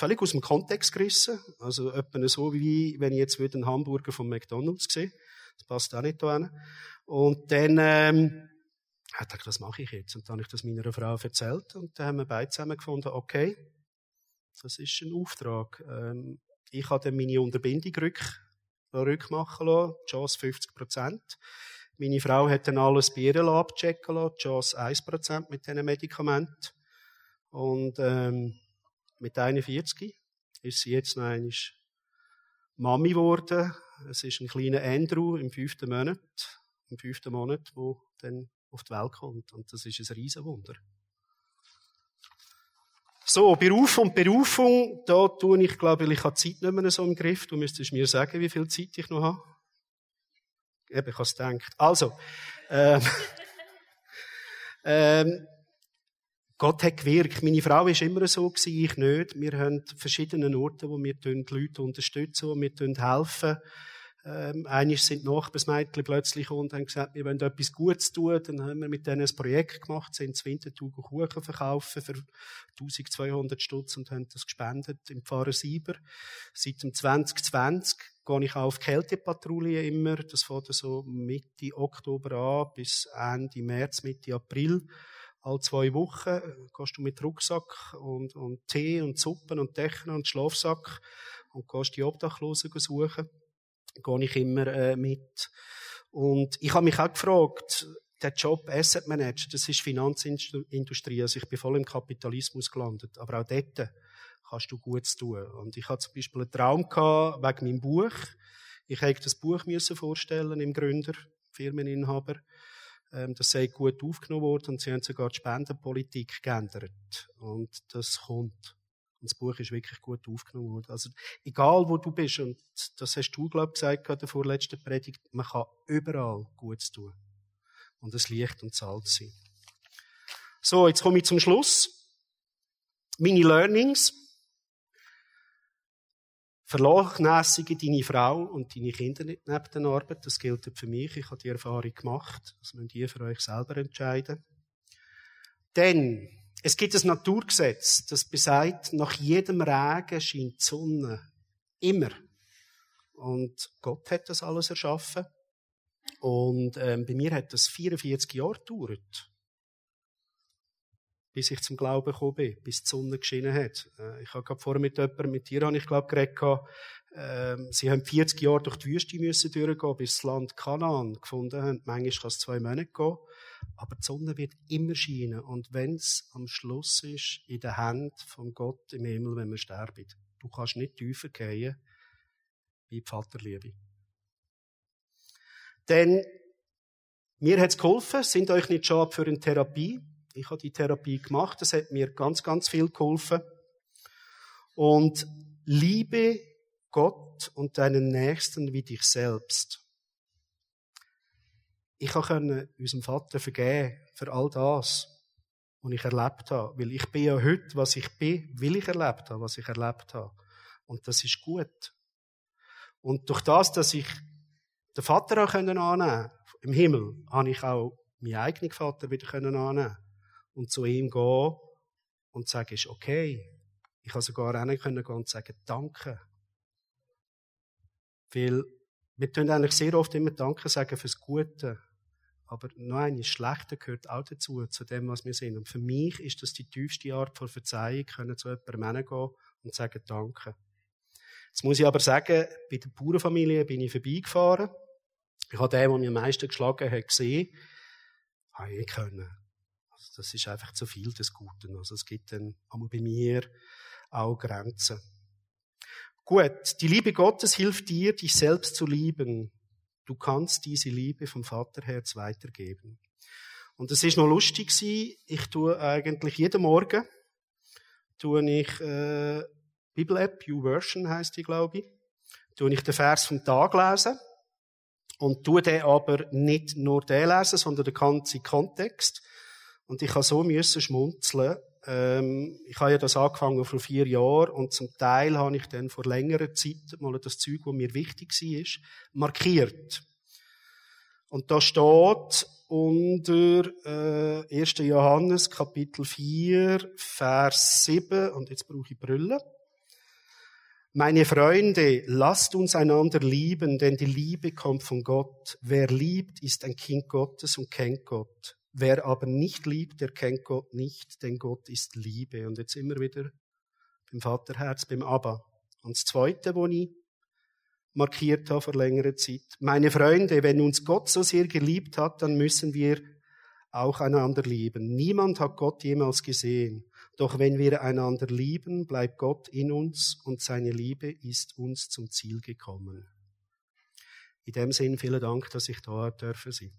völlig aus dem Kontext gerissen. Also etwa so, wie wenn ich jetzt einen Hamburger vom McDonalds sehe. Das passt auch nicht hin. Und dann, ähm, ich dachte, was mache ich jetzt? Und dann habe ich das meiner Frau erzählt und dann haben wir beide zusammen gefunden, okay, das ist ein Auftrag. Ähm, ich habe dann meine Unterbindung rück, rückmachen lassen, Chance 50 Prozent. Meine Frau hat dann alles bei ihr abchecken lassen, Chance 1 Prozent mit diesen Medikamenten. Und, ähm, mit 41 ist sie jetzt noch einmal Mami geworden. Es ist ein kleiner Andrew im fünften Monat, im fünften Monat, wo dann auf die Welt kommt. Und das ist ein Riesenwunder. So, Beruf und Berufung, da tue ich, glaube ich, ich habe Zeit nicht mehr so im Griff. Du müsstest mir sagen, wie viel Zeit ich noch habe. Eben, ich habe es gedacht. Also, ähm, ähm, Gott hat gewirkt. Meine Frau war immer so, ich nicht. Wir haben verschiedene Orte, wo wir die Leute unterstützen, wo wir helfen. Ähm, eines sind Nachbarsmädchen plötzlich und haben gesagt, wir wollen etwas Gutes tun. Dann haben wir mit denen ein Projekt gemacht, sind ins Winterthur Kuchen verkaufen für 1200 Stutz und haben das gespendet im Pfarrer Sieber. Seit dem 2020 gehe ich auch auf Kältepatrouille immer. Das fängt so Mitte Oktober an bis Ende März, Mitte April alle zwei Wochen äh, gehst du mit Rucksack und, und Tee und Suppen und Decken und Schlafsack und gehst die Obdachlosen suchen. Gehe ich immer äh, mit. Und ich habe mich auch gefragt, der Job Asset Manager, das ist Finanzindustrie. Also ich bin voll im Kapitalismus gelandet. Aber auch dort kannst du Gutes tun. Und ich hatte zum Beispiel einen Traum gehabt wegen meinem Buch. Ich hätte das Buch vorstellen im Gründer, Firmeninhaber. Ähm, das sei gut aufgenommen worden und sie haben sogar die Spendenpolitik geändert. Und das kommt. Und das Buch ist wirklich gut aufgenommen worden. Also, egal wo du bist, und das hast du, glaube ich, gesagt, in der vorletzten Predigt, man kann überall Gutes tun. Und es Licht und Salz sein. So, jetzt komme ich zum Schluss. Meine Learnings. Vernachlässige deine Frau und deine Kinder nicht neben der Arbeit. Das gilt für mich. Ich habe die Erfahrung gemacht. Das müsst ihr für euch selber entscheiden. Denn es gibt ein Naturgesetz, das besagt, nach jedem Regen scheint die Sonne. Immer. Und Gott hat das alles erschaffen. Und ähm, bei mir hat das 44 Jahre gedauert bis ich zum Glauben gekommen bin, bis die Sonne geschienen hat. Äh, ich habe gerade vorher mit jemandem, mit dir habe ich glaube geredet, äh, sie haben 40 Jahre durch die Wüste müssen durchgehen, bis das Land Kanaan gefunden haben. Manchmal kann es zwei Monate gehen. Aber die Sonne wird immer scheinen. Und wenn es am Schluss ist, in der Hand von Gott im Himmel, wenn wir sterben, du kannst nicht tiefer gehen wie die Vaterliebe. Denn mir hat es geholfen, sind euch nicht schon für eine Therapie. Ich habe die Therapie gemacht, das hat mir ganz, ganz viel geholfen. Und liebe Gott und deinen Nächsten wie dich selbst. Ich konnte unserem Vater vergeben für all das, was ich erlebt habe. Weil ich bin ja heute, was ich bin, will ich erlebt habe, was ich erlebt habe. Und das ist gut. Und durch das, dass ich den Vater auch annehmen konnte, im Himmel, habe ich auch meinen eigenen Vater wieder annehmen und zu ihm gehen und sagen, ist okay. Ich kann sogar auch können gehen und sagen, danke. Weil wir tun eigentlich sehr oft immer Danke sagen fürs Gute. Aber noch ein Schlechte gehört auch dazu, zu dem, was wir sind. Und für mich ist das die tiefste Art von Verzeihung, können zu jemandem gehen und sagen Danke. Jetzt muss ich aber sagen, bei der Bauernfamilie bin ich vorbeigefahren. Ich habe den, der mir am meisten geschlagen hat, gesehen. Habe ich können. Das ist einfach zu viel des Guten. Also es gibt dann auch bei mir auch Grenzen. Gut, die Liebe Gottes hilft dir, dich selbst zu lieben. Du kannst diese Liebe vom Vaterherz weitergeben. Und es ist noch lustig. Ich tue eigentlich jeden Morgen tue ich äh, Bibel App, YouVersion heißt die, glaube ich, tue ich den Vers vom Tag lesen und tue den aber nicht nur den lesen, sondern den ganzen Kontext. Und ich habe so müssen schmunzeln. Ähm, ich habe ja das angefangen vor vier Jahren und zum Teil habe ich dann vor längerer Zeit mal das Zeug, was mir wichtig war, markiert. Und da steht unter äh, 1. Johannes Kapitel 4, Vers 7, und jetzt brauche ich Brille. Meine Freunde, lasst uns einander lieben, denn die Liebe kommt von Gott. Wer liebt, ist ein Kind Gottes und kennt Gott. Wer aber nicht liebt, der kennt Gott nicht, denn Gott ist Liebe. Und jetzt immer wieder beim Vaterherz, beim Abba. Und das Zweite, wo ich markiert habe vor längerer Zeit. Meine Freunde, wenn uns Gott so sehr geliebt hat, dann müssen wir auch einander lieben. Niemand hat Gott jemals gesehen. Doch wenn wir einander lieben, bleibt Gott in uns und seine Liebe ist uns zum Ziel gekommen. In dem Sinn vielen Dank, dass ich da dürfen sein.